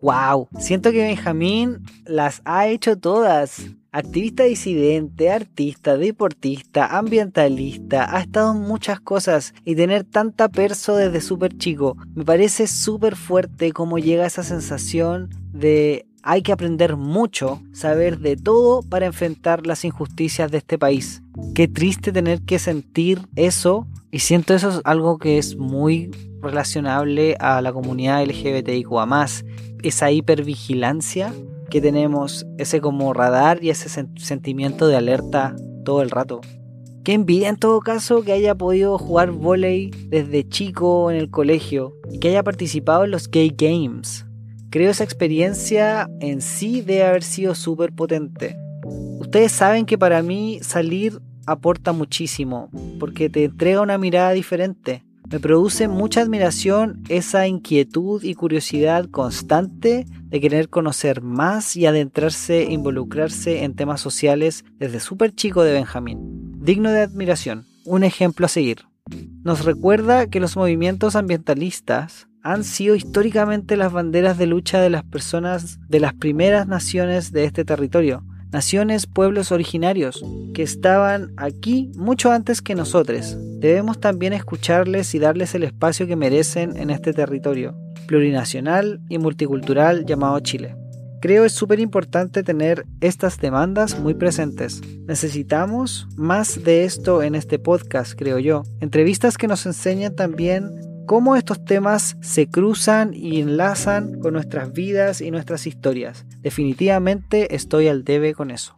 Wow, siento que Benjamín las ha hecho todas. Activista disidente, artista, deportista, ambientalista, ha estado en muchas cosas y tener tanta perso desde súper chico. Me parece súper fuerte cómo llega esa sensación de hay que aprender mucho, saber de todo para enfrentar las injusticias de este país. Qué triste tener que sentir eso y siento eso es algo que es muy relacionable a la comunidad LGBTIQA esa hipervigilancia que tenemos, ese como radar y ese sentimiento de alerta todo el rato. Qué envidia en todo caso que haya podido jugar volei desde chico en el colegio y que haya participado en los Gay Games. Creo esa experiencia en sí debe haber sido súper potente. Ustedes saben que para mí salir aporta muchísimo porque te entrega una mirada diferente Me produce mucha admiración esa inquietud y curiosidad constante de querer conocer más y adentrarse involucrarse en temas sociales desde súper chico de Benjamín. Digno de admiración, un ejemplo a seguir. Nos recuerda que los movimientos ambientalistas han sido históricamente las banderas de lucha de las personas de las primeras naciones de este territorio, naciones, pueblos originarios, que estaban aquí mucho antes que nosotros. Debemos también escucharles y darles el espacio que merecen en este territorio plurinacional y multicultural llamado Chile. Creo es súper importante tener estas demandas muy presentes. Necesitamos más de esto en este podcast, creo yo. Entrevistas que nos enseñan también cómo estos temas se cruzan y enlazan con nuestras vidas y nuestras historias. Definitivamente estoy al debe con eso.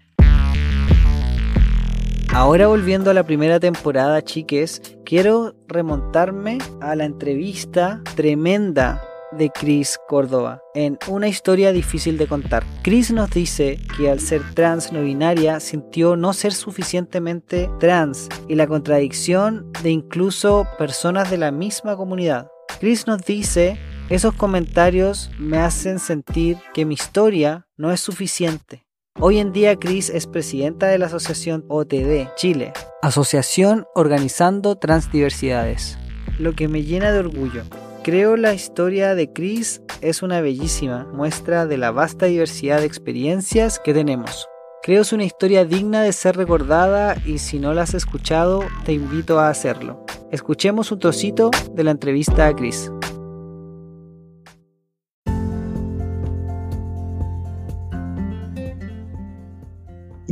Ahora volviendo a la primera temporada, chiques, quiero remontarme a la entrevista tremenda de Chris Córdoba en Una historia difícil de contar. Chris nos dice que al ser trans no binaria sintió no ser suficientemente trans y la contradicción de incluso personas de la misma comunidad. Chris nos dice, esos comentarios me hacen sentir que mi historia no es suficiente. Hoy en día Chris es presidenta de la asociación OTD Chile, Asociación Organizando Transdiversidades, lo que me llena de orgullo. Creo la historia de Chris es una bellísima muestra de la vasta diversidad de experiencias que tenemos. Creo es una historia digna de ser recordada y si no la has escuchado, te invito a hacerlo. Escuchemos un trocito de la entrevista a Chris.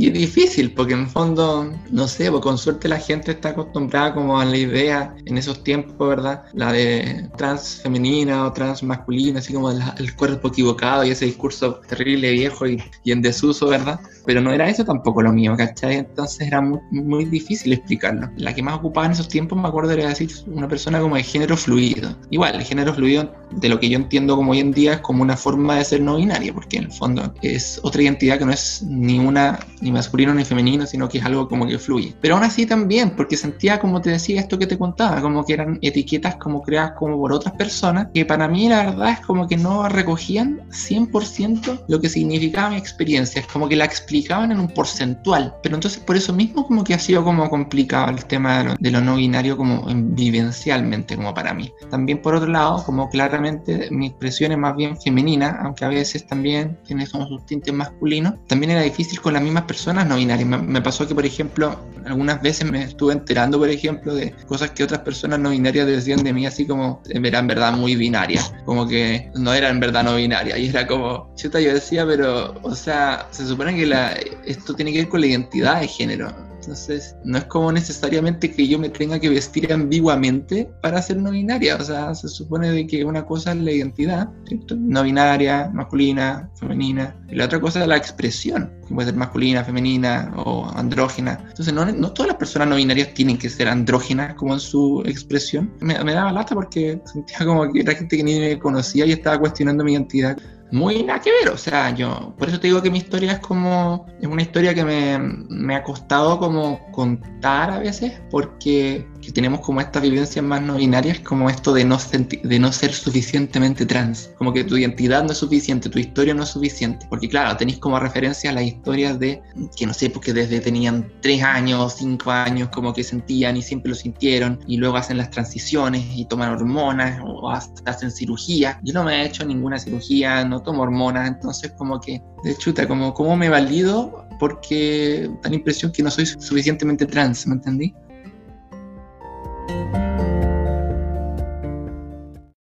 Y es difícil, porque en fondo, no sé, pues con suerte la gente está acostumbrada como a la idea en esos tiempos, ¿verdad? La de trans femenina o trans masculina, así como el, cuerpo equivocado y ese discurso terrible, viejo y, en desuso, ¿verdad? Pero no era eso tampoco lo mío, ¿cachai? Entonces era muy, muy difícil explicarlo. La que más ocupaba en esos tiempos, me acuerdo, era decir una persona como de género fluido. Igual, el género fluido, de lo que yo entiendo como hoy en día, es como una forma de ser no binaria, porque en el fondo es otra identidad que no es ni una ni masculino ni femenino, sino que es algo como que fluye. Pero aún así también, porque sentía, como te decía, esto que te contaba, como que eran etiquetas como creadas como por otras personas, que para mí la verdad es como que no recogían 100% lo que significaba mi experiencia, es como que la explicaban en un porcentual. Pero entonces por eso mismo como que ha sido como complicado el tema de lo, no binario como vivencialmente como para mí. También por otro lado, como claramente mi expresión es más bien femenina, aunque a veces también tiene sus tintes masculinos, también era difícil con las mismas personas no binarias. Me, pasó que, por ejemplo, algunas veces me estuve enterando, por ejemplo, de cosas que otras personas no binarias decían de mí, así como eran verdad muy binarias, como que no eran verdad no binarias. Y era como, chuta, yo decía, pero, o sea, se supone que la, esto tiene que ver con la identidad de género entonces, no es como necesariamente que yo me tenga que vestir ambiguamente para ser no binaria. O sea, se supone de que una cosa es la identidad, no binaria, masculina, femenina. Y la otra cosa es la expresión, que puede ser masculina, femenina o andrógena. Entonces, no, no todas las personas no binarias tienen que ser andrógenas como en su expresión. Me, me daba lata porque sentía como que era gente que ni me conocía y estaba cuestionando mi identidad muy nada que ver, o sea, yo, por eso te digo que mi historia es como, es una historia que me, me ha costado como contar a veces, porque que tenemos como estas vivencias más no binarias, como esto de no, de no ser suficientemente trans, como que tu identidad no es suficiente, tu historia no es suficiente, porque claro, tenéis como referencia las historias de, que no sé, porque desde tenían tres años, cinco años, como que sentían y siempre lo sintieron, y luego hacen las transiciones y toman hormonas o hacen cirugía. Yo no me he hecho ninguna cirugía, no tomo hormonas, entonces como que, de chuta, como, como me valido porque da la impresión que no soy suficientemente trans, ¿me entendí?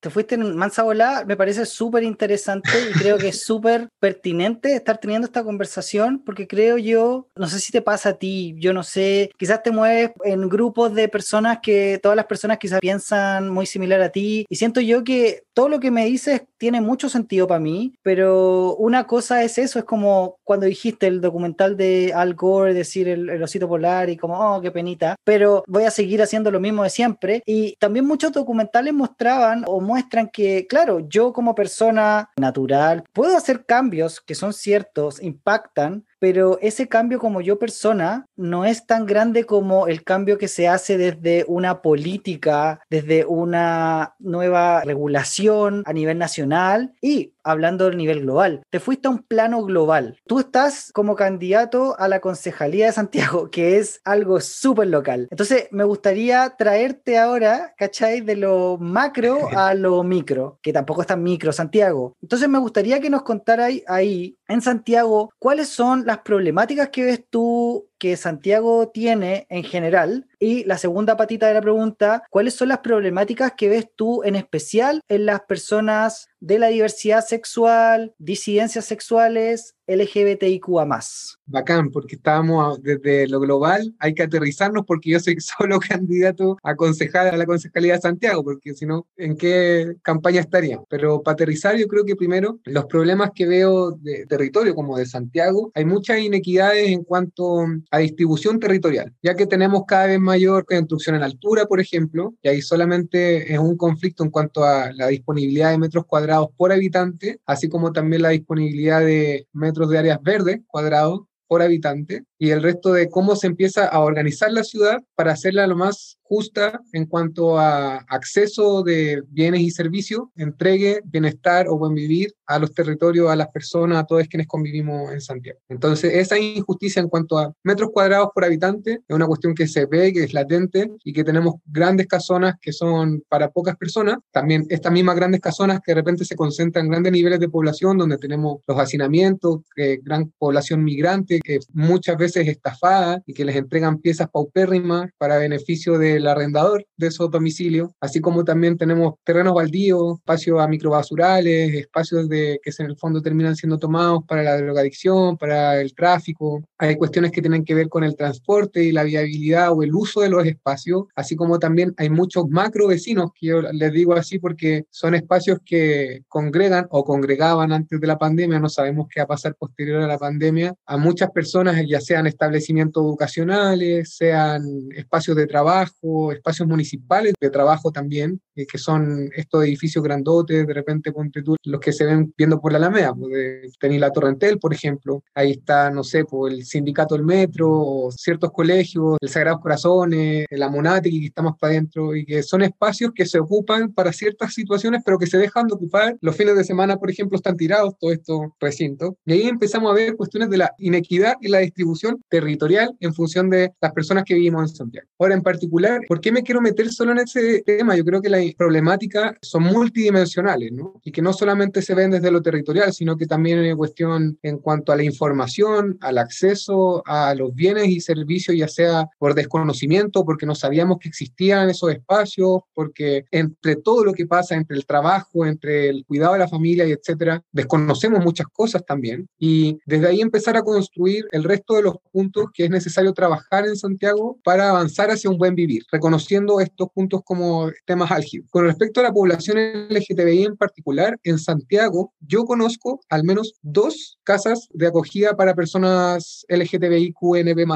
Te fuiste en mansa volada, me parece súper interesante y creo que es súper pertinente estar teniendo esta conversación porque creo yo, no sé si te pasa a ti, yo no sé, quizás te mueves en grupos de personas que todas las personas quizás piensan muy similar a ti y siento yo que todo lo que me dices tiene mucho sentido para mí, pero una cosa es eso, es como cuando dijiste el documental de Al Gore, decir el, el osito polar y como, oh, qué penita, pero voy a seguir haciendo lo mismo de siempre. Y también muchos documentales mostraban o muestran que, claro, yo como persona natural puedo hacer cambios que son ciertos, impactan, pero ese cambio como yo persona no es tan grande como el cambio que se hace desde una política, desde una nueva regulación a nivel nacional. Y hablando del nivel global. Te fuiste a un plano global. Tú estás como candidato a la concejalía de Santiago, que es algo súper local. Entonces, me gustaría traerte ahora, ¿cachai? De lo macro a lo micro, que tampoco es tan micro, Santiago. Entonces, me gustaría que nos contaras ahí, en Santiago, cuáles son las problemáticas que ves tú que Santiago tiene en general? Y la segunda patita de la pregunta, ¿cuáles son las problemáticas que ves tú en especial en las personas de la diversidad sexual, disidencias sexuales, LGBTIQA? Bacán, porque estábamos desde lo global, hay que aterrizarnos porque yo soy solo candidato a concejal a la concejalía de Santiago, porque si no, ¿en qué campaña estaría? Pero para aterrizar, yo creo que primero, los problemas que veo de territorio como de Santiago, hay muchas inequidades en cuanto a distribución territorial, ya que tenemos cada vez mayor construcción en altura, por ejemplo, y ahí solamente es un conflicto en cuanto a la disponibilidad de metros cuadrados por habitante, así como también la disponibilidad de metros de áreas verdes cuadrados por habitante y el resto de cómo se empieza a organizar la ciudad para hacerla lo más justa en cuanto a acceso de bienes y servicios, entregue, bienestar o buen vivir a los territorios, a las personas, a todos quienes convivimos en Santiago. Entonces, esa injusticia en cuanto a metros cuadrados por habitante es una cuestión que se ve, que es latente y que tenemos grandes casonas que son para pocas personas. También estas mismas grandes casonas que de repente se concentran en grandes niveles de población, donde tenemos los hacinamientos, que gran población migrante, que muchas veces estafada y que les entregan piezas paupérrimas para beneficio de el arrendador de esos domicilios, así como también tenemos terrenos baldíos, espacios a microbasurales, espacios de, que en el fondo terminan siendo tomados para la drogadicción, para el tráfico. Hay cuestiones que tienen que ver con el transporte y la viabilidad o el uso de los espacios, así como también hay muchos macro vecinos, que yo les digo así porque son espacios que congregan o congregaban antes de la pandemia, no sabemos qué va a pasar posterior a la pandemia, a muchas personas, ya sean establecimientos educacionales, sean espacios de trabajo, espacios municipales de trabajo también, eh, que son estos edificios grandotes, de repente ponte tú, los que se ven viendo por la Alameda, pues, tenéis la Torrentel, por ejemplo, ahí está, no sé, pues, el sindicato del metro, o ciertos colegios, el Sagrados Corazones, la Monati, que estamos para adentro, y que son espacios que se ocupan para ciertas situaciones, pero que se dejan de ocupar. Los fines de semana, por ejemplo, están tirados todos estos recintos. Y ahí empezamos a ver cuestiones de la inequidad y la distribución territorial en función de las personas que vivimos en Santiago. Ahora, en particular, ¿Por qué me quiero meter solo en ese tema? Yo creo que las problemáticas son multidimensionales, ¿no? Y que no solamente se ven desde lo territorial, sino que también hay cuestión en cuanto a la información, al acceso a los bienes y servicios, ya sea por desconocimiento, porque no sabíamos que existían esos espacios, porque entre todo lo que pasa, entre el trabajo, entre el cuidado de la familia y etcétera, desconocemos muchas cosas también. Y desde ahí empezar a construir el resto de los puntos que es necesario trabajar en Santiago para avanzar hacia un buen vivir reconociendo estos puntos como temas álgidos. Con respecto a la población LGTBI en particular, en Santiago yo conozco al menos dos casas de acogida para personas LGTBI QNB+.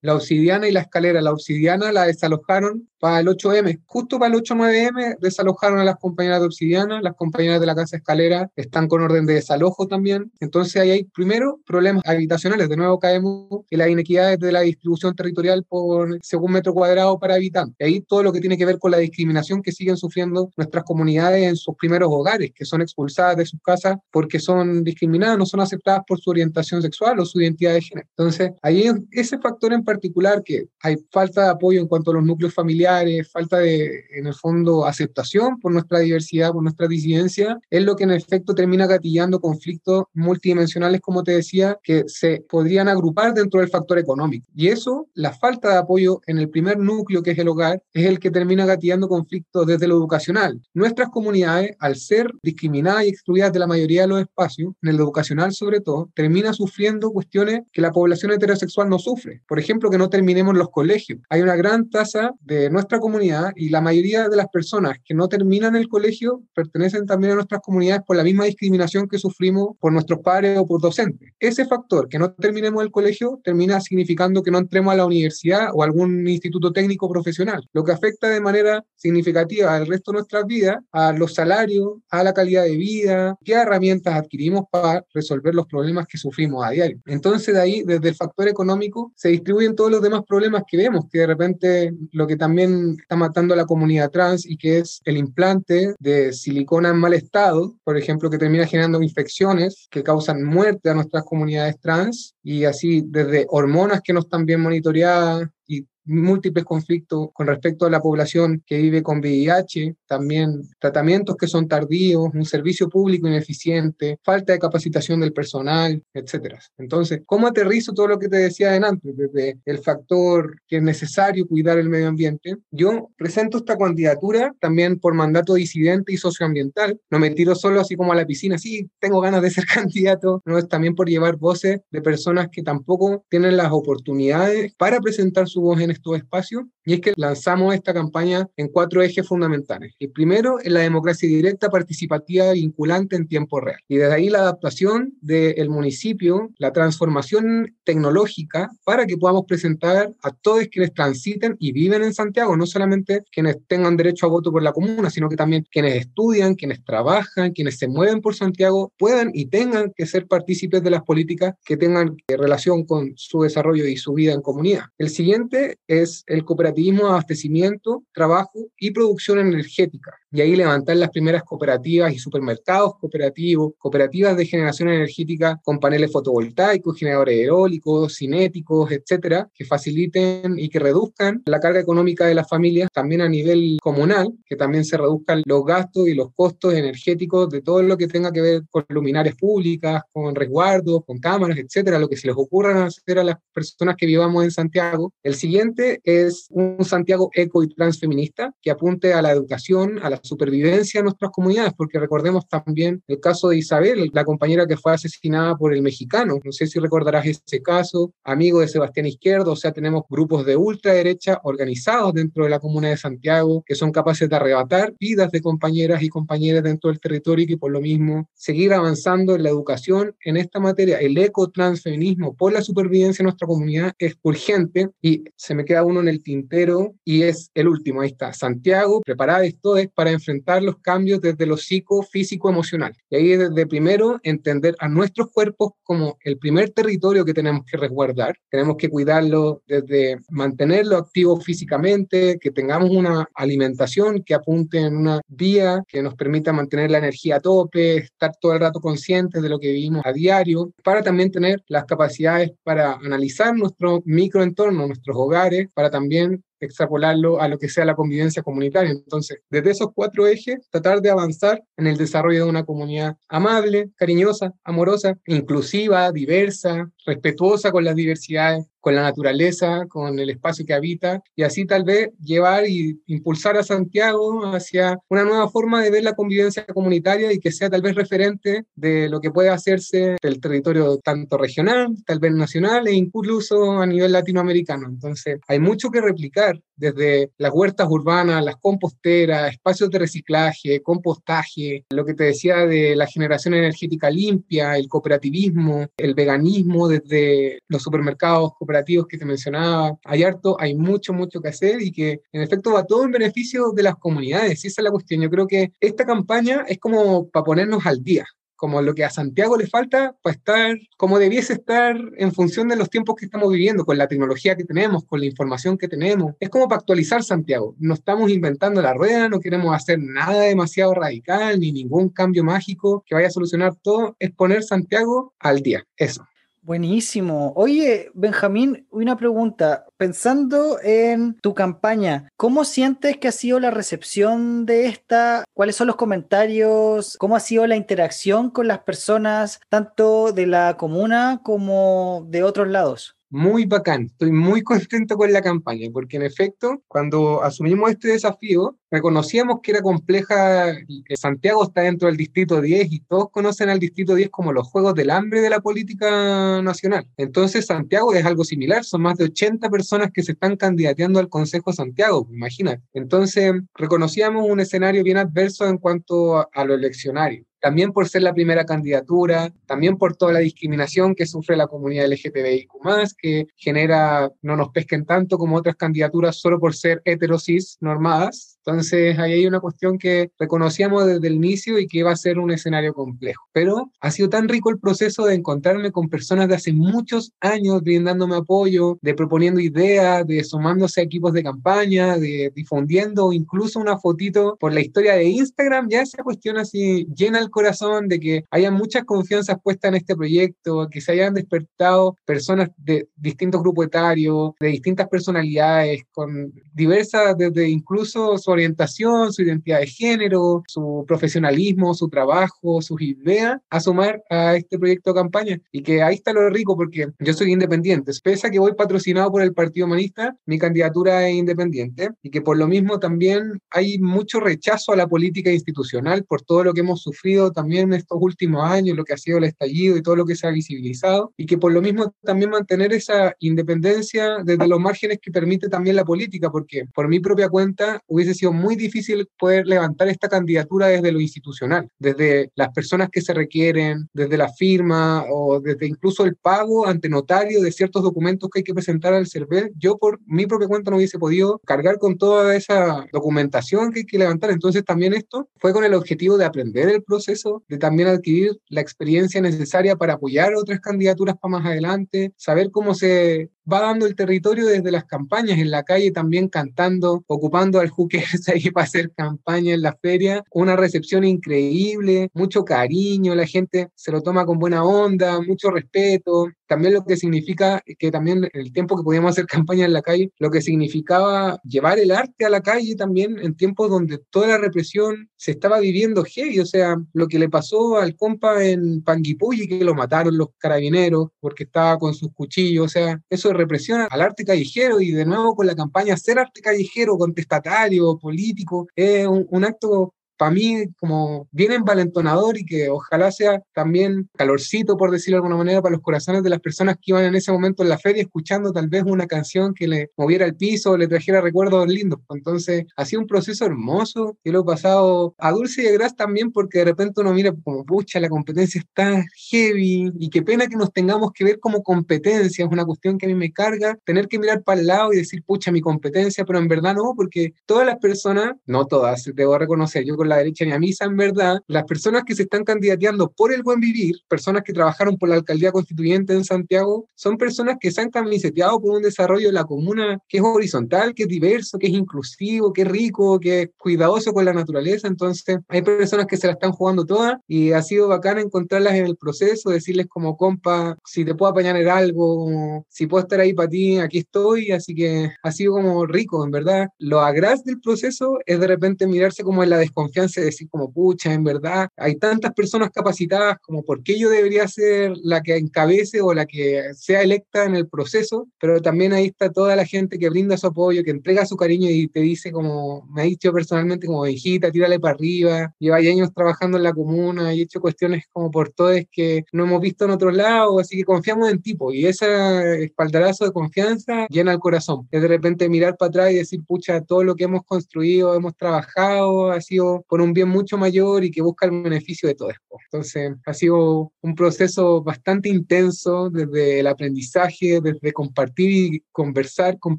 La obsidiana y la escalera. La obsidiana la desalojaron para el 8M. Justo para el 8-9M desalojaron a las compañeras de obsidiana. Las compañeras de la casa escalera están con orden de desalojo también. Entonces ahí hay primero problemas habitacionales. De nuevo caemos en las inequidades de la distribución territorial por según metro cuadrado para habitante. Y ahí todo lo que tiene que ver con la discriminación que siguen sufriendo nuestras comunidades en sus primeros hogares, que son expulsadas de sus casas porque son discriminadas, no son aceptadas por su orientación sexual o su identidad de género. Entonces ahí ese factor en particular que hay falta de apoyo en cuanto a los núcleos familiares, falta de, en el fondo, aceptación por nuestra diversidad, por nuestra disidencia, es lo que en efecto termina gatillando conflictos multidimensionales, como te decía, que se podrían agrupar dentro del factor económico. Y eso, la falta de apoyo en el primer núcleo, que es el hogar, es el que termina gatillando conflictos desde lo educacional. Nuestras comunidades, al ser discriminadas y excluidas de la mayoría de los espacios, en el educacional sobre todo, termina sufriendo cuestiones que la población heterosexual no sufre. Por ejemplo, que no terminemos los colegios. Hay una gran tasa de nuestra comunidad y la mayoría de las personas que no terminan el colegio pertenecen también a nuestras comunidades por la misma discriminación que sufrimos por nuestros padres o por docentes. Ese factor, que no terminemos el colegio, termina significando que no entremos a la universidad o algún instituto técnico profesional, lo que afecta de manera significativa al resto de nuestras vidas, a los salarios, a la calidad de vida, qué herramientas adquirimos para resolver los problemas que sufrimos a diario. Entonces, de ahí, desde el factor económico, se distribuyen todos los demás problemas que vemos, que de repente lo que también está matando a la comunidad trans y que es el implante de silicona en mal estado, por ejemplo, que termina generando infecciones que causan muerte a nuestras comunidades trans y así desde hormonas que no están bien monitoreadas y múltiples conflictos con respecto a la población que vive con VIH, también tratamientos que son tardíos, un servicio público ineficiente, falta de capacitación del personal, etcétera. Entonces, ¿cómo aterrizo todo lo que te decía antes, desde el factor que es necesario cuidar el medio ambiente? Yo presento esta candidatura también por mandato disidente y socioambiental. No me tiro solo así como a la piscina, sí, tengo ganas de ser candidato, no es también por llevar voces de personas que tampoco tienen las oportunidades para presentar su voz en estos espacios y es que lanzamos esta campaña en cuatro ejes fundamentales. El primero es la democracia directa, participativa vinculante en tiempo real. Y desde ahí la adaptación del municipio, la transformación tecnológica para que podamos presentar a todos quienes transiten y viven en Santiago, no solamente quienes tengan derecho a voto por la comuna, sino que también quienes estudian, quienes trabajan, quienes se mueven por Santiago, puedan y tengan que ser partícipes de las políticas que tengan relación con su desarrollo y su vida en comunidad. El siguiente es el cooperativismo de abastecimiento, trabajo y producción energética. Y ahí levantar las primeras cooperativas y supermercados cooperativos, cooperativas de generación energética con paneles fotovoltaicos, generadores eólicos, cinéticos, etcétera, que faciliten y que reduzcan la carga económica de las familias también a nivel comunal, que también se reduzcan los gastos y los costos energéticos de todo lo que tenga que ver con luminarias públicas, con resguardos, con cámaras, etcétera, lo que se les ocurra hacer a las personas que vivamos en Santiago. El siguiente es un Santiago eco y transfeminista que apunte a la educación, a la supervivencia de nuestras comunidades, porque recordemos también el caso de Isabel, la compañera que fue asesinada por el mexicano. No sé si recordarás ese caso, amigo de Sebastián Izquierdo, o sea, tenemos grupos de ultraderecha organizados dentro de la comuna de Santiago que son capaces de arrebatar vidas de compañeras y compañeros dentro del territorio y que por lo mismo seguir avanzando en la educación en esta materia. El eco transfeminismo por la supervivencia de nuestra comunidad es urgente y se me queda uno en el tintero y es el último, ahí está, Santiago, preparada esto es para enfrentar los cambios desde lo psico, físico, emocional. Y ahí desde primero entender a nuestros cuerpos como el primer territorio que tenemos que resguardar. Tenemos que cuidarlo desde mantenerlo activo físicamente, que tengamos una alimentación que apunte en una vía que nos permita mantener la energía a tope, estar todo el rato conscientes de lo que vivimos a diario, para también tener las capacidades para analizar nuestro microentorno, nuestros hogares, para también extrapolarlo a lo que sea la convivencia comunitaria. Entonces, desde esos cuatro ejes, tratar de avanzar en el desarrollo de una comunidad amable, cariñosa, amorosa, inclusiva, diversa, respetuosa con las diversidades, con la naturaleza, con el espacio que habita, y así tal vez llevar y impulsar a Santiago hacia una nueva forma de ver la convivencia comunitaria y que sea tal vez referente de lo que puede hacerse del territorio tanto regional, tal vez nacional e incluso a nivel latinoamericano. Entonces, hay mucho que replicar desde las huertas urbanas, las composteras, espacios de reciclaje, compostaje, lo que te decía de la generación energética limpia, el cooperativismo, el veganismo desde los supermercados cooperativos que te mencionaba. Hay harto, hay mucho, mucho que hacer y que en efecto va todo en beneficio de las comunidades. Y esa es la cuestión. Yo creo que esta campaña es como para ponernos al día como lo que a Santiago le falta para estar como debiese estar en función de los tiempos que estamos viviendo, con la tecnología que tenemos, con la información que tenemos. Es como para actualizar Santiago. No estamos inventando la rueda, no queremos hacer nada demasiado radical, ni ningún cambio mágico que vaya a solucionar todo. Es poner Santiago al día. Eso. Buenísimo. Oye, Benjamín, una pregunta. Pensando en tu campaña, ¿cómo sientes que ha sido la recepción de esta? ¿Cuáles son los comentarios? ¿Cómo ha sido la interacción con las personas, tanto de la comuna como de otros lados? Muy bacán. Estoy muy contento con la campaña, porque en efecto, cuando asumimos este desafío, reconocíamos que era compleja. Santiago está dentro del Distrito 10 y todos conocen al Distrito 10 como los Juegos del Hambre de la política nacional. Entonces, Santiago es algo similar. Son más de 80 personas que se están candidateando al Consejo Santiago, imagina. Entonces, reconocíamos un escenario bien adverso en cuanto a, a lo eleccionario también por ser la primera candidatura, también por toda la discriminación que sufre la comunidad LGTBIQ, que genera no nos pesquen tanto como otras candidaturas solo por ser heterosis normadas. Entonces, ahí hay una cuestión que reconocíamos desde el inicio y que iba a ser un escenario complejo. Pero ha sido tan rico el proceso de encontrarme con personas de hace muchos años brindándome apoyo, de proponiendo ideas, de sumándose a equipos de campaña, de difundiendo incluso una fotito por la historia de Instagram. Ya esa cuestión así llena el corazón de que haya muchas confianzas puestas en este proyecto, que se hayan despertado personas de distintos grupos etarios, de distintas personalidades, con diversas, desde incluso su orientación, su identidad de género, su profesionalismo, su trabajo, sus ideas, a sumar a este proyecto de campaña. Y que ahí está lo rico, porque yo soy independiente. Pese a que voy patrocinado por el Partido Humanista, mi candidatura es independiente y que por lo mismo también hay mucho rechazo a la política institucional por todo lo que hemos sufrido también en estos últimos años, lo que ha sido el estallido y todo lo que se ha visibilizado, y que por lo mismo también mantener esa independencia desde los márgenes que permite también la política, porque por mi propia cuenta hubiese sido muy difícil poder levantar esta candidatura desde lo institucional, desde las personas que se requieren, desde la firma o desde incluso el pago ante notario de ciertos documentos que hay que presentar al CERVEL. Yo por mi propia cuenta no hubiese podido cargar con toda esa documentación que hay que levantar. Entonces también esto fue con el objetivo de aprender el proceso, de también adquirir la experiencia necesaria para apoyar otras candidaturas para más adelante, saber cómo se va dando el territorio desde las campañas, en la calle también cantando, ocupando al Hookers ahí para hacer campaña en la feria. Una recepción increíble, mucho cariño, la gente se lo toma con buena onda, mucho respeto. También lo que significa que también el tiempo que podíamos hacer campaña en la calle, lo que significaba llevar el arte a la calle también en tiempos donde toda la represión se estaba viviendo heavy. O sea, lo que le pasó al compa en Panguipulli, que lo mataron los carabineros porque estaba con sus cuchillos. O sea, eso represión al arte callejero y de nuevo con la campaña ser arte callejero, contestatario, político, es un acto para mí como bien envalentonador y que ojalá sea también calorcito, por decirlo de alguna manera, para los corazones de las personas que iban en ese momento en la feria escuchando tal vez una canción que le moviera el piso, le trajera recuerdos lindos. Entonces, ha sido un proceso hermoso. y lo he pasado a dulce y a gras también porque de repente uno mira como, pucha, la competencia está heavy y qué pena que nos tengamos que ver como competencia. Es una cuestión que a mí me carga, tener que mirar para el lado y decir, pucha, mi competencia, pero en verdad no, porque todas las personas, no todas, debo reconocer, yo con la derecha ni a misa, en verdad, las personas que se están candidateando por el buen vivir, personas que trabajaron por la alcaldía constituyente en Santiago, son personas que se han camiseteado por un desarrollo de la comuna que es horizontal, que es diverso, que es inclusivo, que es rico, que es cuidadoso con la naturaleza. Entonces, hay personas que se la están jugando todas y ha sido bacán encontrarlas en el proceso, decirles como compa, si te puedo apañar en algo, si puedo estar ahí para ti, aquí estoy. Así que ha sido como rico, en verdad. Lo agraz del proceso es de repente mirarse como en la desconfianza decir como, pucha, en verdad, hay tantas personas capacitadas como por qué yo debería ser la que encabece o la que sea electa en el proceso, pero también ahí está toda la gente que brinda su apoyo, que entrega su cariño y te dice como, me ha dicho personalmente como, hijita, tírale para arriba, lleva años trabajando en la comuna y he hecho cuestiones como por todos que no hemos visto en otro lado, así que confiamos en tipo y ese espaldarazo de confianza llena el corazón. Es de repente mirar para atrás y decir, pucha, todo lo que hemos construido, hemos trabajado, ha sido por un bien mucho mayor y que busca el beneficio de todo esto. Entonces, ha sido un proceso bastante intenso desde el aprendizaje, desde compartir y conversar con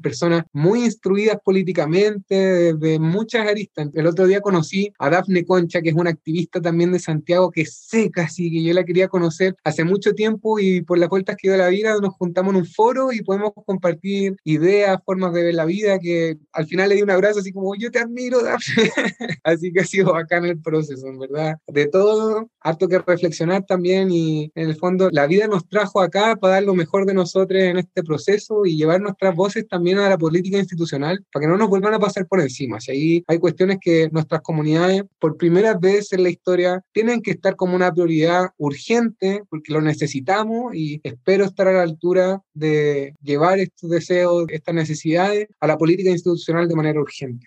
personas muy instruidas políticamente, desde muchas aristas. El otro día conocí a Dafne Concha, que es una activista también de Santiago, que sé casi que yo la quería conocer hace mucho tiempo y por las vueltas que dio la vida nos juntamos en un foro y podemos compartir ideas, formas de ver la vida, que al final le di un abrazo así como, yo te admiro, Dafne. así que ha sido sido acá en el proceso, en verdad. De todo, harto que reflexionar también y en el fondo la vida nos trajo acá para dar lo mejor de nosotros en este proceso y llevar nuestras voces también a la política institucional para que no nos vuelvan a pasar por encima. Si ahí hay cuestiones que nuestras comunidades, por primera vez en la historia, tienen que estar como una prioridad urgente porque lo necesitamos y espero estar a la altura de llevar estos deseos, estas necesidades a la política institucional de manera urgente.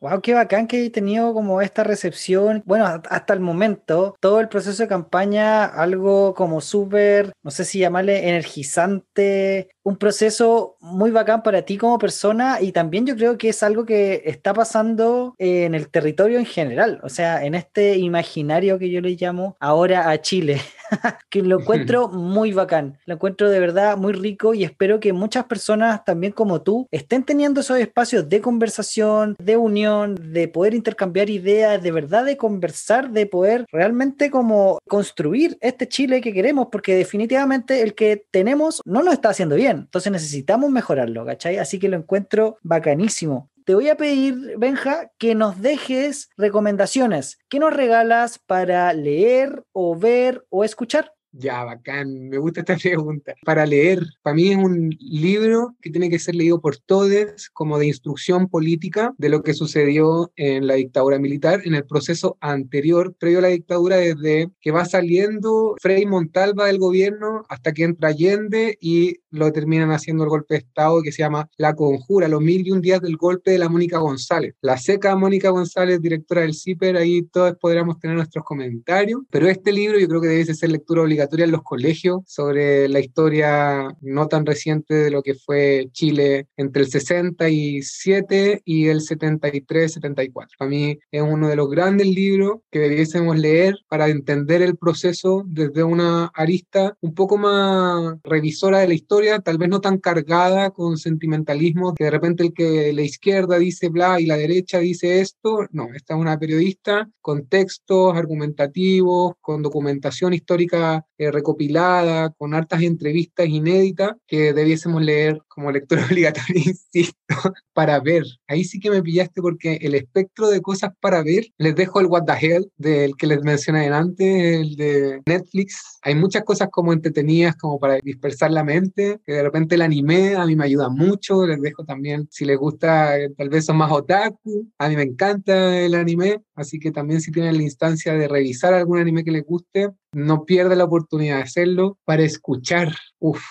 Wow, qué bacán que he tenido como esta recepción. Bueno, hasta el momento, todo el proceso de campaña, algo como súper, no sé si llamarle energizante, un proceso muy bacán para ti como persona y también yo creo que es algo que está pasando en el territorio en general, o sea, en este imaginario que yo le llamo ahora a Chile, que lo encuentro muy bacán, lo encuentro de verdad muy rico y espero que muchas personas también como tú estén teniendo esos espacios de conversación, de unión, de poder intercambiar ideas, de verdad de conversar, de poder realmente como construir este Chile que queremos, porque definitivamente el que tenemos no lo está haciendo bien. Entonces necesitamos mejorarlo, ¿cachai? Así que lo encuentro bacanísimo. Te voy a pedir, Benja, que nos dejes recomendaciones. ¿Qué nos regalas para leer o ver o escuchar? Ya, bacán, me gusta esta pregunta. Para leer, para mí es un libro que tiene que ser leído por todos como de instrucción política de lo que sucedió en la dictadura militar, en el proceso anterior, previo a la dictadura, desde que va saliendo Frei Montalva del gobierno hasta que entra Allende y lo terminan haciendo el golpe de Estado que se llama La Conjura, los mil y un días del golpe de la Mónica González. La seca Mónica González, directora del CIPER, ahí todos podríamos tener nuestros comentarios, pero este libro yo creo que debe ser lectura obligatoria en los colegios sobre la historia no tan reciente de lo que fue Chile entre el 67 y el 73-74. Para mí es uno de los grandes libros que debiésemos leer para entender el proceso desde una arista un poco más revisora de la historia, tal vez no tan cargada con sentimentalismo, que de repente el que la izquierda dice bla y la derecha dice esto. No, esta es una periodista con textos argumentativos, con documentación histórica eh, recopilada, con hartas entrevistas inéditas que debiésemos leer como lectura obligatoria, insisto, para ver. Ahí sí que me pillaste porque el espectro de cosas para ver, les dejo el What the Hell del que les mencioné antes, el de Netflix. Hay muchas cosas como entretenidas, como para dispersar la mente, que de repente el anime a mí me ayuda mucho, les dejo también, si les gusta, tal vez son más otaku, a mí me encanta el anime, así que también si tienen la instancia de revisar algún anime que les guste, no pierda la oportunidad de hacerlo para escuchar. Uf,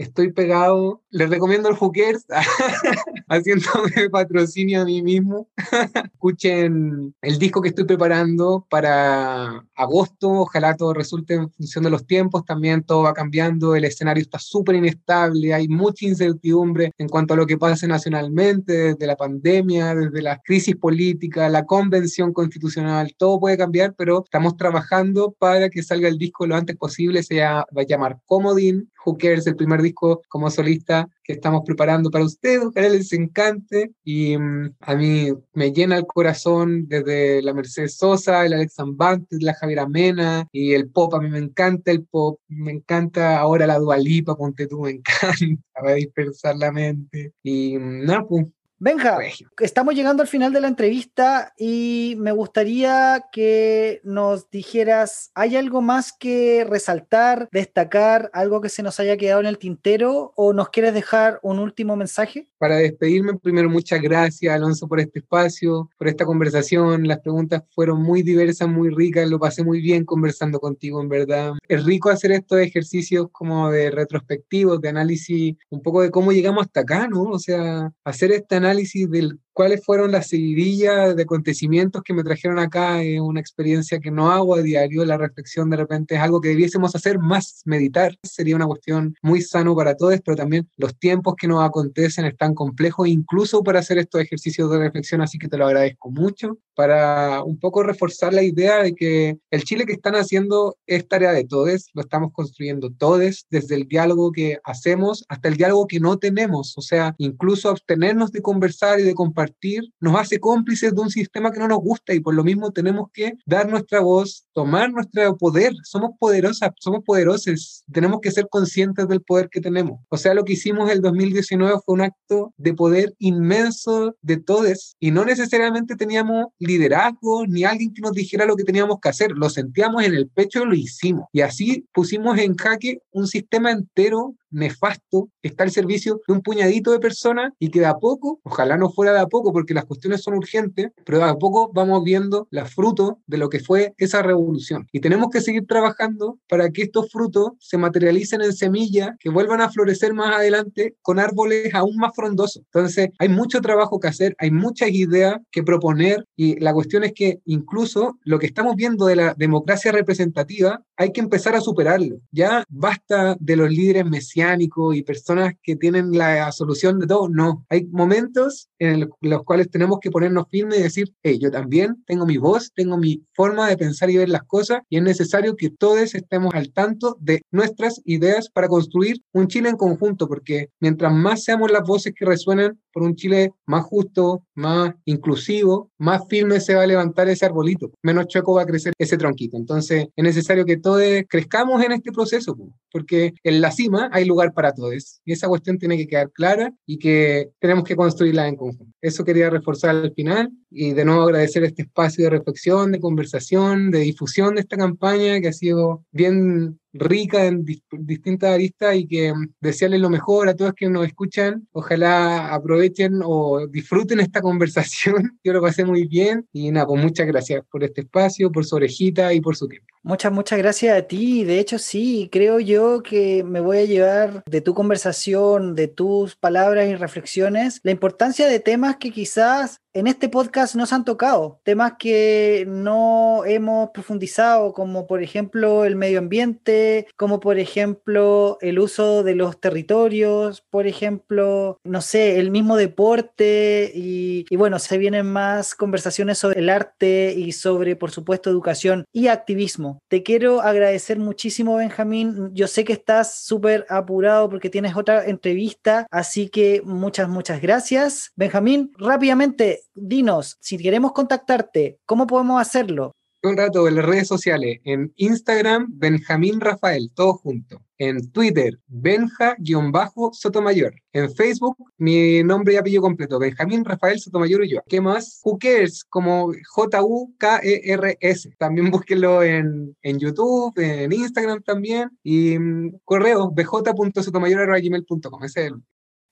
estoy pegado. Les recomiendo el Hookers, haciéndome patrocinio a mí mismo. Escuchen el disco que estoy preparando para agosto. Ojalá todo resulte en función de los tiempos. También todo va cambiando. El escenario está súper inestable. Hay mucha incertidumbre en cuanto a lo que pase nacionalmente, desde la pandemia, desde la crisis política, la convención constitucional. Todo puede cambiar, pero estamos trabajando para que salga el disco lo antes posible. Se va a llamar Comodín Who Cares, el primer disco como solista que estamos preparando para ustedes, ojalá les encante. Y mm, a mí me llena el corazón desde la Mercedes Sosa, el Alex Zambantes, la Javiera Mena y el pop, a mí me encanta el pop, me encanta ahora la Dualipa, ponte tú, me encanta, va a dispersar la mente. Y mm, nada, pues Benja, estamos llegando al final de la entrevista y me gustaría que nos dijeras, ¿hay algo más que resaltar, destacar, algo que se nos haya quedado en el tintero o nos quieres dejar un último mensaje? Para despedirme, primero muchas gracias Alonso por este espacio, por esta conversación. Las preguntas fueron muy diversas, muy ricas, lo pasé muy bien conversando contigo, en verdad. Es rico hacer estos ejercicios como de retrospectivos, de análisis, un poco de cómo llegamos hasta acá, ¿no? O sea, hacer este análisis análisis del cuáles fueron las seguidillas de acontecimientos que me trajeron acá es una experiencia que no hago a diario, la reflexión de repente es algo que debiésemos hacer más, meditar, sería una cuestión muy sano para todos, pero también los tiempos que nos acontecen están complejos incluso para hacer estos ejercicios de reflexión, así que te lo agradezco mucho, para un poco reforzar la idea de que el Chile que están haciendo es tarea de todos, lo estamos construyendo todos, desde el diálogo que hacemos hasta el diálogo que no tenemos, o sea, incluso abstenernos de conversar y de compartir compartir nos hace cómplices de un sistema que no nos gusta y por lo mismo tenemos que dar nuestra voz, tomar nuestro poder. Somos poderosas, somos poderosos, tenemos que ser conscientes del poder que tenemos. O sea, lo que hicimos el 2019 fue un acto de poder inmenso de todos y no necesariamente teníamos liderazgo ni alguien que nos dijera lo que teníamos que hacer, lo sentíamos en el pecho lo hicimos. Y así pusimos en jaque un sistema entero nefasto está al servicio de un puñadito de personas y que de a poco, ojalá no fuera de a poco porque las cuestiones son urgentes, pero de a poco vamos viendo los frutos de lo que fue esa revolución. Y tenemos que seguir trabajando para que estos frutos se materialicen en semillas que vuelvan a florecer más adelante con árboles aún más frondosos. Entonces, hay mucho trabajo que hacer, hay muchas ideas que proponer y la cuestión es que incluso lo que estamos viendo de la democracia representativa hay que empezar a superarlo. Ya basta de los líderes mesiánicos y personas que tienen la solución de todo. No, hay momentos en los cuales tenemos que ponernos firmes y decir, yo también tengo mi voz, tengo mi forma de pensar y ver las cosas y es necesario que todos estemos al tanto de nuestras ideas para construir un Chile en conjunto, porque mientras más seamos las voces que resuenan por un Chile más justo, más inclusivo, más firme se va a levantar ese arbolito, menos choco va a crecer ese tronquito. Entonces es necesario que todos crezcamos en este proceso, porque en la cima hay lugar para todos y esa cuestión tiene que quedar clara y que tenemos que construirla en conjunto. Eso quería reforzar al final y de nuevo agradecer este espacio de reflexión, de conversación, de difusión de esta campaña que ha sido bien rica en distintas aristas y que mm, desearles lo mejor a todos que nos escuchan. Ojalá aprovechen o disfruten esta conversación. Yo lo pasé muy bien y nada, pues muchas gracias por este espacio, por su orejita y por su tiempo. Muchas, muchas gracias a ti. De hecho, sí, creo yo que me voy a llevar de tu conversación, de tus palabras y reflexiones, la importancia de temas que quizás en este podcast no se han tocado, temas que no hemos profundizado, como por ejemplo el medio ambiente, como por ejemplo el uso de los territorios, por ejemplo, no sé, el mismo deporte y, y bueno, se vienen más conversaciones sobre el arte y sobre, por supuesto, educación y activismo. Te quiero agradecer muchísimo, Benjamín. Yo sé que estás súper apurado porque tienes otra entrevista, así que muchas, muchas gracias. Benjamín, rápidamente, dinos, si queremos contactarte, ¿cómo podemos hacerlo? Un rato en las redes sociales, en Instagram, Benjamín Rafael, todo junto. En Twitter, Benja-Sotomayor. En Facebook, mi nombre y apellido completo, Benjamín Rafael Sotomayor y yo. ¿Qué más? Who Cares, como J-U-K-E-R-S. También búsquenlo en, en YouTube, en Instagram también. Y mm, correo, bj.sotomayor.gmail.com. Es el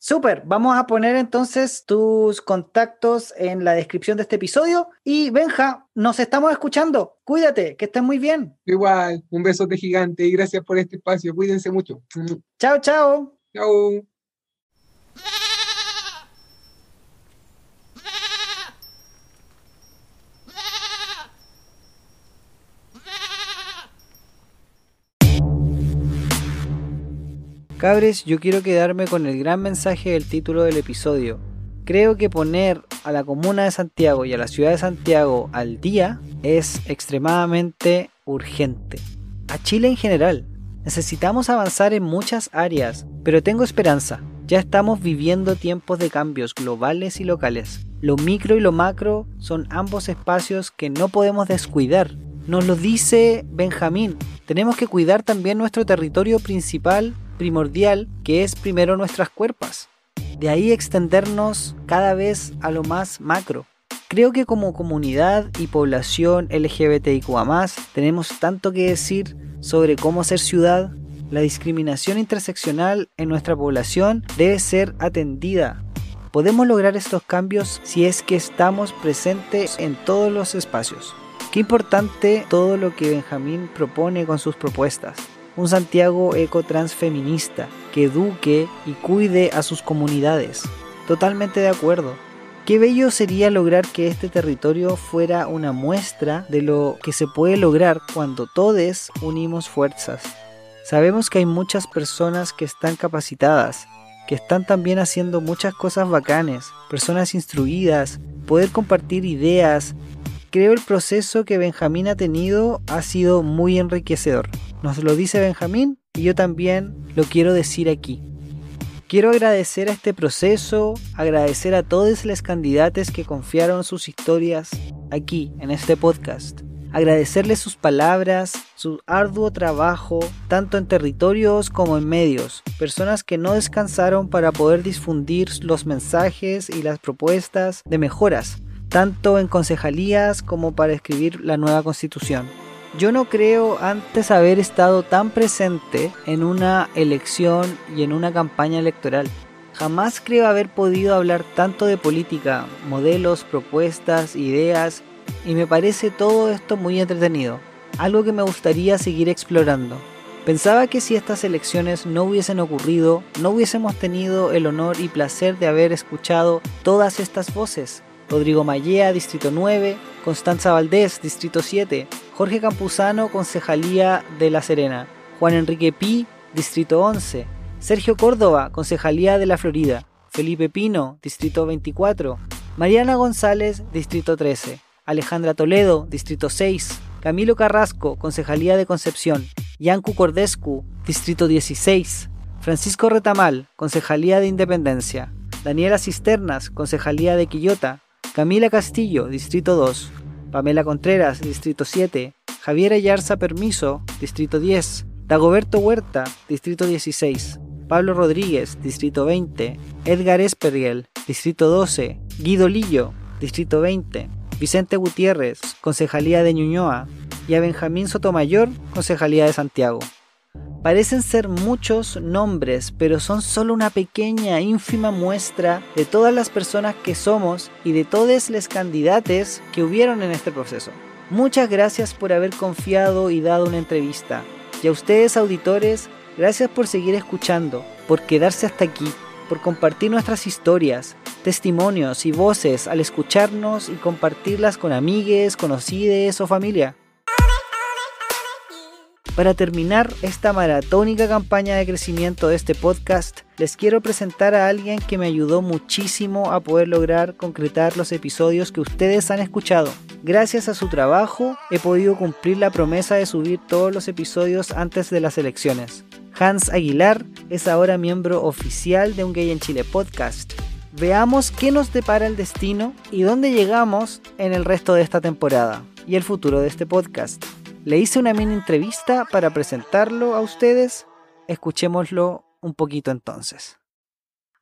Súper, vamos a poner entonces tus contactos en la descripción de este episodio. Y Benja, nos estamos escuchando. Cuídate, que estés muy bien. Igual, un besote gigante y gracias por este espacio. Cuídense mucho. Chao, chao. Chao. Cabres, yo quiero quedarme con el gran mensaje del título del episodio. Creo que poner a la comuna de Santiago y a la ciudad de Santiago al día es extremadamente urgente. A Chile en general. Necesitamos avanzar en muchas áreas, pero tengo esperanza. Ya estamos viviendo tiempos de cambios globales y locales. Lo micro y lo macro son ambos espacios que no podemos descuidar. Nos lo dice Benjamín. Tenemos que cuidar también nuestro territorio principal primordial que es primero nuestras cuerpas. De ahí extendernos cada vez a lo más macro. Creo que como comunidad y población LGBTIQA tenemos tanto que decir sobre cómo ser ciudad. La discriminación interseccional en nuestra población debe ser atendida. Podemos lograr estos cambios si es que estamos presentes en todos los espacios. Qué importante todo lo que Benjamín propone con sus propuestas un Santiago eco transfeminista que eduque y cuide a sus comunidades. Totalmente de acuerdo. Qué bello sería lograr que este territorio fuera una muestra de lo que se puede lograr cuando todos unimos fuerzas. Sabemos que hay muchas personas que están capacitadas, que están también haciendo muchas cosas bacanes, personas instruidas, poder compartir ideas. Creo el proceso que Benjamín ha tenido ha sido muy enriquecedor. Nos lo dice Benjamín y yo también lo quiero decir aquí. Quiero agradecer a este proceso, agradecer a todos los candidatos que confiaron sus historias aquí, en este podcast. Agradecerles sus palabras, su arduo trabajo, tanto en territorios como en medios. Personas que no descansaron para poder difundir los mensajes y las propuestas de mejoras, tanto en concejalías como para escribir la nueva constitución. Yo no creo antes haber estado tan presente en una elección y en una campaña electoral. Jamás creo haber podido hablar tanto de política, modelos, propuestas, ideas, y me parece todo esto muy entretenido, algo que me gustaría seguir explorando. Pensaba que si estas elecciones no hubiesen ocurrido, no hubiésemos tenido el honor y placer de haber escuchado todas estas voces. Rodrigo Mallea, Distrito 9, Constanza Valdés, Distrito 7, Jorge Campuzano, Concejalía de La Serena, Juan Enrique Pi, Distrito 11, Sergio Córdoba, Concejalía de la Florida, Felipe Pino, Distrito 24, Mariana González, Distrito 13, Alejandra Toledo, Distrito 6, Camilo Carrasco, Concejalía de Concepción, Yancu Cordescu, Distrito 16, Francisco Retamal, Concejalía de Independencia, Daniela Cisternas, Concejalía de Quillota, Camila Castillo, Distrito 2, Pamela Contreras, Distrito 7, Javier Ayarza Permiso, Distrito 10, Dagoberto Huerta, Distrito 16, Pablo Rodríguez, Distrito 20, Edgar Esperriel, Distrito 12, Guido Lillo, Distrito 20, Vicente Gutiérrez, Concejalía de Ñuñoa, y a Benjamín Sotomayor, Concejalía de Santiago. Parecen ser muchos nombres, pero son solo una pequeña, ínfima muestra de todas las personas que somos y de todos los candidatos que hubieron en este proceso. Muchas gracias por haber confiado y dado una entrevista. Y a ustedes, auditores, gracias por seguir escuchando, por quedarse hasta aquí, por compartir nuestras historias, testimonios y voces al escucharnos y compartirlas con amigues, conocides o familia. Para terminar esta maratónica campaña de crecimiento de este podcast, les quiero presentar a alguien que me ayudó muchísimo a poder lograr concretar los episodios que ustedes han escuchado. Gracias a su trabajo he podido cumplir la promesa de subir todos los episodios antes de las elecciones. Hans Aguilar es ahora miembro oficial de Un Gay en Chile podcast. Veamos qué nos depara el destino y dónde llegamos en el resto de esta temporada y el futuro de este podcast. Le hice una mini entrevista para presentarlo a ustedes. Escuchémoslo un poquito entonces.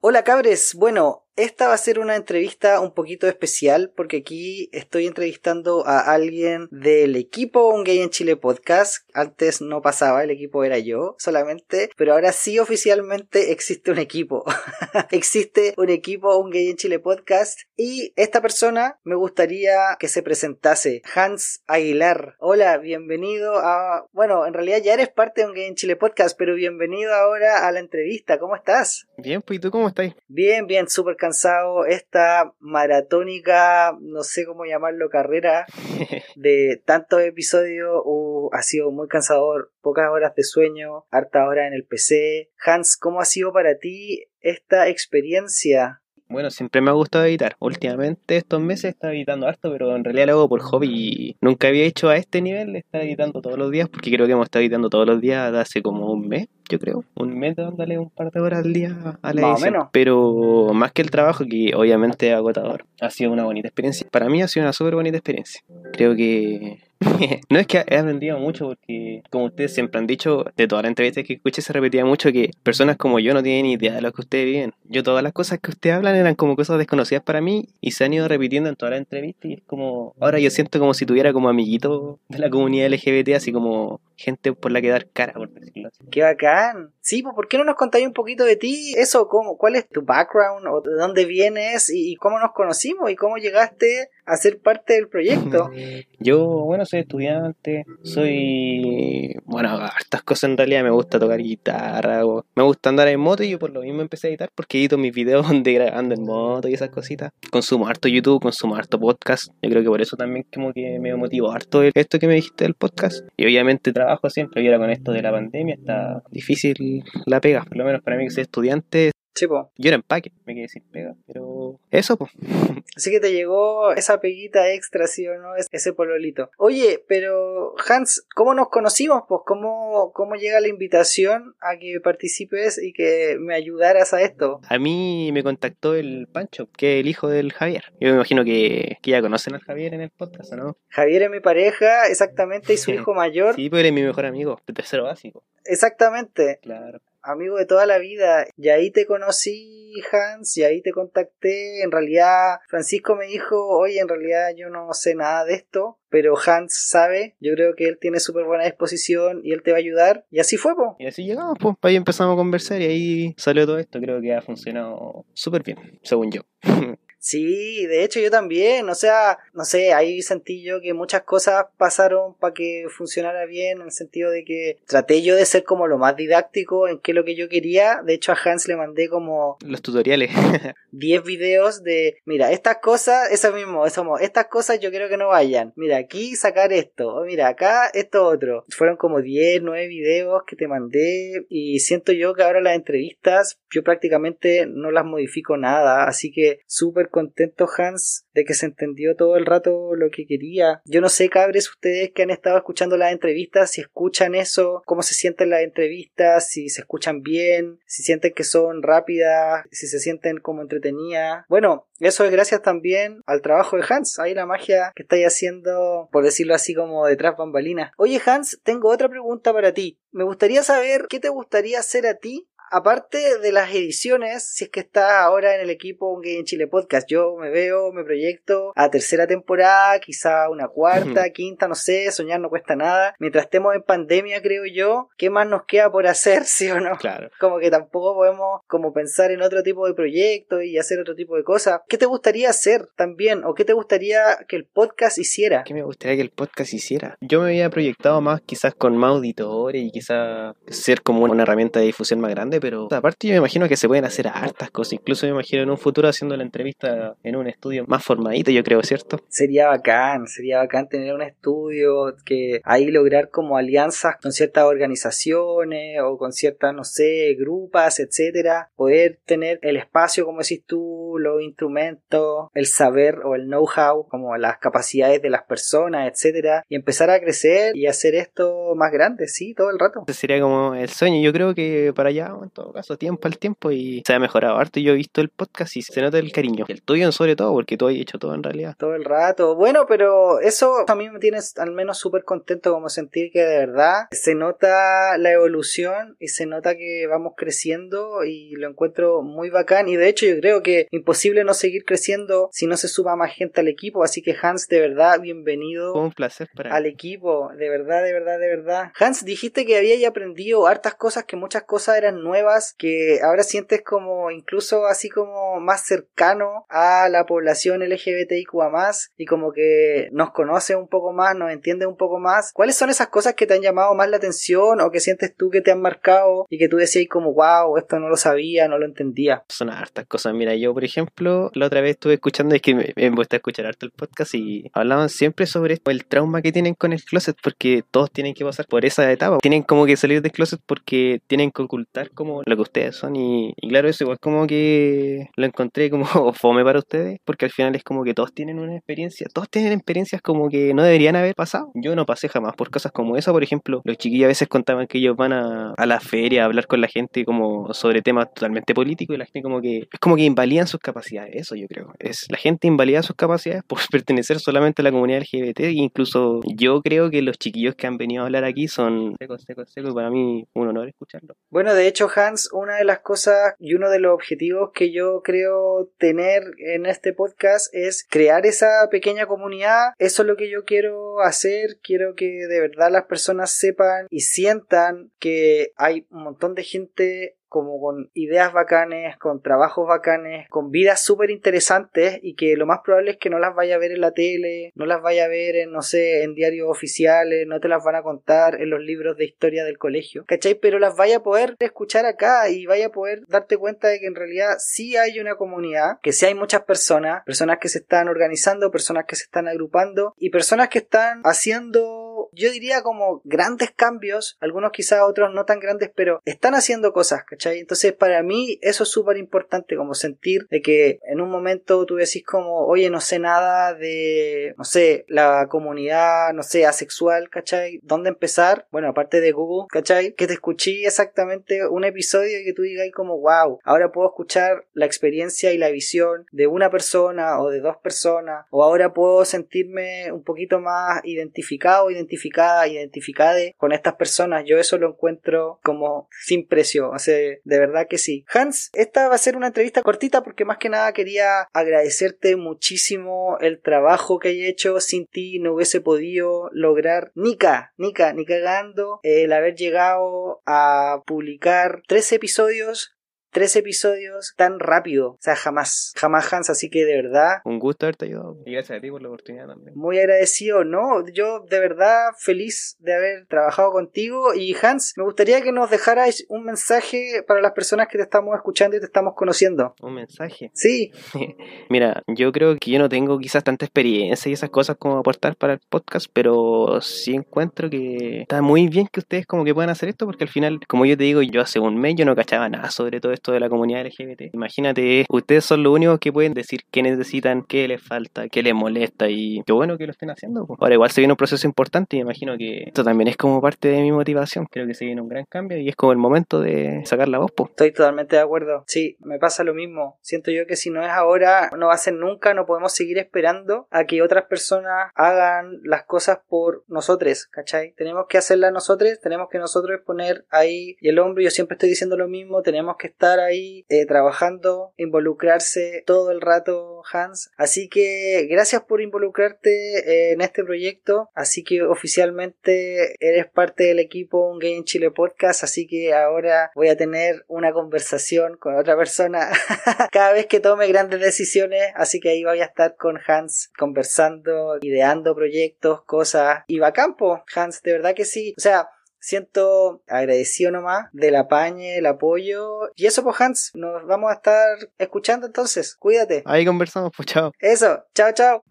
Hola cabres, bueno, esta va a ser una entrevista un poquito especial porque aquí estoy entrevistando a alguien del equipo Un Gay en Chile Podcast. Antes no pasaba, el equipo era yo solamente, pero ahora sí oficialmente existe un equipo. existe un equipo Un Gay en Chile Podcast y esta persona me gustaría que se presentase. Hans Aguilar. Hola, bienvenido a... Bueno, en realidad ya eres parte de Un Gay en Chile Podcast, pero bienvenido ahora a la entrevista. ¿Cómo estás? Bien, pues ¿y tú cómo estás? Bien, bien, súper cansado. Esta maratónica, no sé cómo llamarlo, carrera de tantos episodios uh, ha sido muy cansador. Pocas horas de sueño, harta hora en el PC. Hans, ¿cómo ha sido para ti esta experiencia? Bueno, siempre me ha gustado editar. Últimamente, estos meses he estado editando harto, pero en realidad lo hago por hobby y nunca había hecho a este nivel de estar editando todos los días, porque creo que hemos estado editando todos los días de hace como un mes, yo creo. Un mes dándole un par de horas al día a la Más edición. menos. Pero más que el trabajo, que obviamente es agotador, ha sido una bonita experiencia. Para mí ha sido una súper bonita experiencia. Creo que no es que he aprendido mucho porque, como ustedes siempre han dicho, de todas las entrevistas que escuché se repetía mucho que personas como yo no tienen idea de lo que ustedes viven. Yo todas las cosas que ustedes hablan eran como cosas desconocidas para mí y se han ido repitiendo en todas las entrevistas y es como, ahora yo siento como si tuviera como amiguito de la comunidad LGBT, así como gente por la que dar cara, por decirlo. ¡Qué bacán! Sí, pues ¿por qué no nos contáis un poquito de ti? Eso, ¿cómo, ¿cuál es tu background? ¿O de dónde vienes? ¿Y cómo nos conocimos? ¿Y cómo llegaste a ser parte del proyecto? Yo, bueno, soy estudiante, soy, bueno, hartas cosas en realidad, me gusta tocar guitarra, me gusta andar en moto y yo por lo mismo empecé a editar porque edito mis videos de grabando en moto y esas cositas. Consumo harto YouTube, consumo harto podcast, yo creo que por eso también como que me motivó harto esto que me dijiste del podcast. Y obviamente trabajo siempre, y ahora con esto de la pandemia está difícil la pega, por lo menos para mí que soy estudiante, Sí, po. yo era empaque, me quedé sin pega, pero eso pues. Así que te llegó esa peguita extra, ¿sí o no? Es- Ese pololito. Oye, pero Hans, ¿cómo nos conocimos? Pues, ¿cómo, cómo llega la invitación a que participes y que me ayudaras a esto? A mí me contactó el Pancho, que es el hijo del Javier. Yo me imagino que, que ya conocen al Javier en el podcast, ¿no? Javier es mi pareja, exactamente, y su hijo mayor. Sí, pero él es mi mejor amigo, de tercero básico. Exactamente. Claro amigo de toda la vida. Y ahí te conocí, Hans, y ahí te contacté. En realidad, Francisco me dijo, oye, en realidad yo no sé nada de esto, pero Hans sabe. Yo creo que él tiene súper buena disposición y él te va a ayudar. Y así fue, pues. Y así llegamos, pues. Ahí empezamos a conversar y ahí salió todo esto. Creo que ha funcionado súper bien, según yo. Sí, de hecho yo también, o sea, no sé, ahí sentí yo que muchas cosas pasaron para que funcionara bien, en el sentido de que traté yo de ser como lo más didáctico en qué es lo que yo quería, de hecho a Hans le mandé como... Los tutoriales. 10 videos de, mira, estas cosas, eso mismo, eso, estas cosas yo quiero que no vayan, mira, aquí sacar esto, mira, acá esto otro. Fueron como 10, 9 videos que te mandé y siento yo que ahora las entrevistas yo prácticamente no las modifico nada, así que súper contento Hans de que se entendió todo el rato lo que quería. Yo no sé, cabres, ustedes que han estado escuchando las entrevistas, si escuchan eso, cómo se sienten las entrevistas, si se escuchan bien, si sienten que son rápidas, si se sienten como entretenidas. Bueno, eso es gracias también al trabajo de Hans. Ahí la magia que estáis haciendo, por decirlo así como detrás bambalinas. Oye Hans, tengo otra pregunta para ti. Me gustaría saber qué te gustaría hacer a ti aparte de las ediciones, si es que está ahora en el equipo Un Gay en Chile Podcast, yo me veo, me proyecto a tercera temporada, quizá una cuarta, quinta, no sé, soñar no cuesta nada. Mientras estemos en pandemia, creo yo, ¿qué más nos queda por hacer, sí o no? Claro. Como que tampoco podemos como pensar en otro tipo de proyectos y hacer otro tipo de cosas. ¿Qué te gustaría hacer también? ¿O qué te gustaría que el podcast hiciera? ¿Qué me gustaría que el podcast hiciera? Yo me había proyectado más quizás con más auditores y quizás ser como una herramienta de difusión más grande pero aparte yo me imagino que se pueden hacer hartas cosas, incluso me imagino en un futuro haciendo la entrevista en un estudio más formadito, yo creo, ¿cierto? Sería bacán, sería bacán tener un estudio que ahí lograr como alianzas con ciertas organizaciones o con ciertas, no sé, grupas, etcétera, poder tener el espacio, como decís tú, los instrumentos, el saber o el know-how, como las capacidades de las personas, etcétera, y empezar a crecer y hacer esto más grande, sí, todo el rato. Sería como el sueño, yo creo que para allá en todo caso, tiempo al tiempo y se ha mejorado harto. Yo he visto el podcast y se nota el cariño. El tuyo sobre todo, porque tú has hecho todo en realidad. Todo el rato. Bueno, pero eso a mí me tiene al menos súper contento como sentir que de verdad se nota la evolución y se nota que vamos creciendo y lo encuentro muy bacán. Y de hecho yo creo que imposible no seguir creciendo si no se suma más gente al equipo. Así que Hans, de verdad, bienvenido. un placer para al equipo. De verdad, de verdad, de verdad. Hans, dijiste que había aprendido hartas cosas, que muchas cosas eran nuevas que ahora sientes como incluso así como más cercano a la población LGBTIQA más y como que nos conoce un poco más, nos entiende un poco más. ¿Cuáles son esas cosas que te han llamado más la atención o que sientes tú que te han marcado y que tú decías como wow, esto no lo sabía, no lo entendía? Son hartas cosas. Mira, yo por ejemplo, la otra vez estuve escuchando, es que me, me gusta escuchar harto el podcast y hablaban siempre sobre el trauma que tienen con el closet porque todos tienen que pasar por esa etapa. Tienen como que salir del closet porque tienen que ocultar como lo que ustedes son y, claro, eso igual como que lo encontré como fome para ustedes, porque al final es como que todos tienen una experiencia, todos tienen experiencias como que no deberían haber pasado. Yo no pasé jamás por cosas como esa, por ejemplo, los chiquillos a veces contaban que ellos van a, a la feria a hablar con la gente como sobre temas totalmente políticos y la gente como que es como que invalidan sus capacidades, eso yo creo. Es la gente invalida sus capacidades por pertenecer solamente a la comunidad LGBT e incluso yo creo que los chiquillos que han venido a hablar aquí son secos, secos, secos y para mí un honor escucharlo. Bueno, de hecho, Hans, una de las cosas y uno de los objetivos que yo creo tener en este podcast es crear esa pequeña comunidad. Eso es lo que yo quiero hacer. Quiero que de verdad las personas sepan y sientan que hay un montón de gente como con ideas bacanes, con trabajos bacanes, con vidas súper interesantes y que lo más probable es que no las vaya a ver en la tele, no las vaya a ver en, no sé, en diarios oficiales, no te las van a contar en los libros de historia del colegio, ¿cachai? Pero las vaya a poder escuchar acá y vaya a poder darte cuenta de que en realidad sí hay una comunidad, que sí hay muchas personas, personas que se están organizando, personas que se están agrupando y personas que están haciendo yo diría como grandes cambios, algunos quizás otros no tan grandes, pero están haciendo cosas, ¿cachai? Entonces para mí eso es súper importante, como sentir de que en un momento tú decís como, oye, no sé nada de, no sé, la comunidad, no sé, asexual, ¿cachai? ¿Dónde empezar? Bueno, aparte de Google, ¿cachai? Que te escuché exactamente un episodio y que tú digas como, wow, ahora puedo escuchar la experiencia y la visión de una persona o de dos personas, o ahora puedo sentirme un poquito más identificado, identificada, identificada con estas personas. Yo eso lo encuentro como sin precio, o sea, de verdad que sí. Hans, esta va a ser una entrevista cortita porque más que nada quería agradecerte muchísimo el trabajo que hay hecho. Sin ti no hubiese podido lograr Nika, Nika, ni cagando el haber llegado a publicar tres episodios tres episodios tan rápido. O sea, jamás, jamás Hans, así que de verdad. Un gusto haberte ayudado. Y gracias a ti por la oportunidad también. Muy agradecido, ¿no? Yo de verdad feliz de haber trabajado contigo. Y Hans, me gustaría que nos dejaras un mensaje para las personas que te estamos escuchando y te estamos conociendo. ¿Un mensaje? Sí. Mira, yo creo que yo no tengo quizás tanta experiencia y esas cosas como aportar para el podcast, pero sí encuentro que está muy bien que ustedes como que puedan hacer esto porque al final, como yo te digo, yo hace un mes yo no cachaba nada sobre todo esto de la comunidad LGBT. Imagínate, ustedes son los únicos que pueden decir qué necesitan, qué les falta, qué les molesta y qué bueno que lo estén haciendo. Ahora igual se viene un proceso importante y imagino que esto también es como parte de mi motivación. Creo que se viene un gran cambio y es como el momento de sacar la voz. Estoy totalmente de acuerdo. Sí, me pasa lo mismo. Siento yo que si no es ahora, no va a ser nunca, no podemos seguir esperando a que otras personas hagan las cosas por nosotros, ¿cachai? Tenemos que hacerlas nosotros, tenemos que nosotros poner ahí el hombro. Yo siempre estoy diciendo lo mismo, tenemos que estar ahí eh, trabajando, involucrarse todo el rato, Hans. Así que gracias por involucrarte eh, en este proyecto. Así que oficialmente eres parte del equipo Un Gay en Chile Podcast. Así que ahora voy a tener una conversación con otra persona cada vez que tome grandes decisiones. Así que ahí voy a estar con Hans conversando, ideando proyectos, cosas. Y va a campo, Hans, de verdad que sí. O sea, siento agradecido nomás del apañe, el apoyo. Y eso, pues, Hans, nos vamos a estar escuchando entonces. Cuídate. Ahí conversamos, pues, chao. Eso, chao, chao.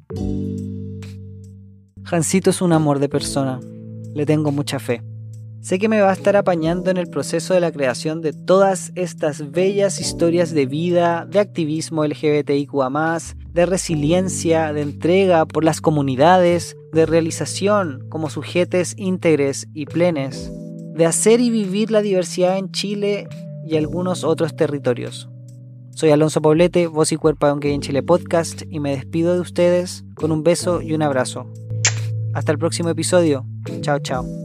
Hansito es un amor de persona. Le tengo mucha fe. Sé que me va a estar apañando en el proceso de la creación de todas estas bellas historias de vida, de activismo LGBTIQA, de resiliencia, de entrega por las comunidades, de realización como sujetes íntegres y plenes, de hacer y vivir la diversidad en Chile y algunos otros territorios. Soy Alonso Poblete, voz y cuerpo de un gay en Chile podcast y me despido de ustedes con un beso y un abrazo. Hasta el próximo episodio. Chao, chao.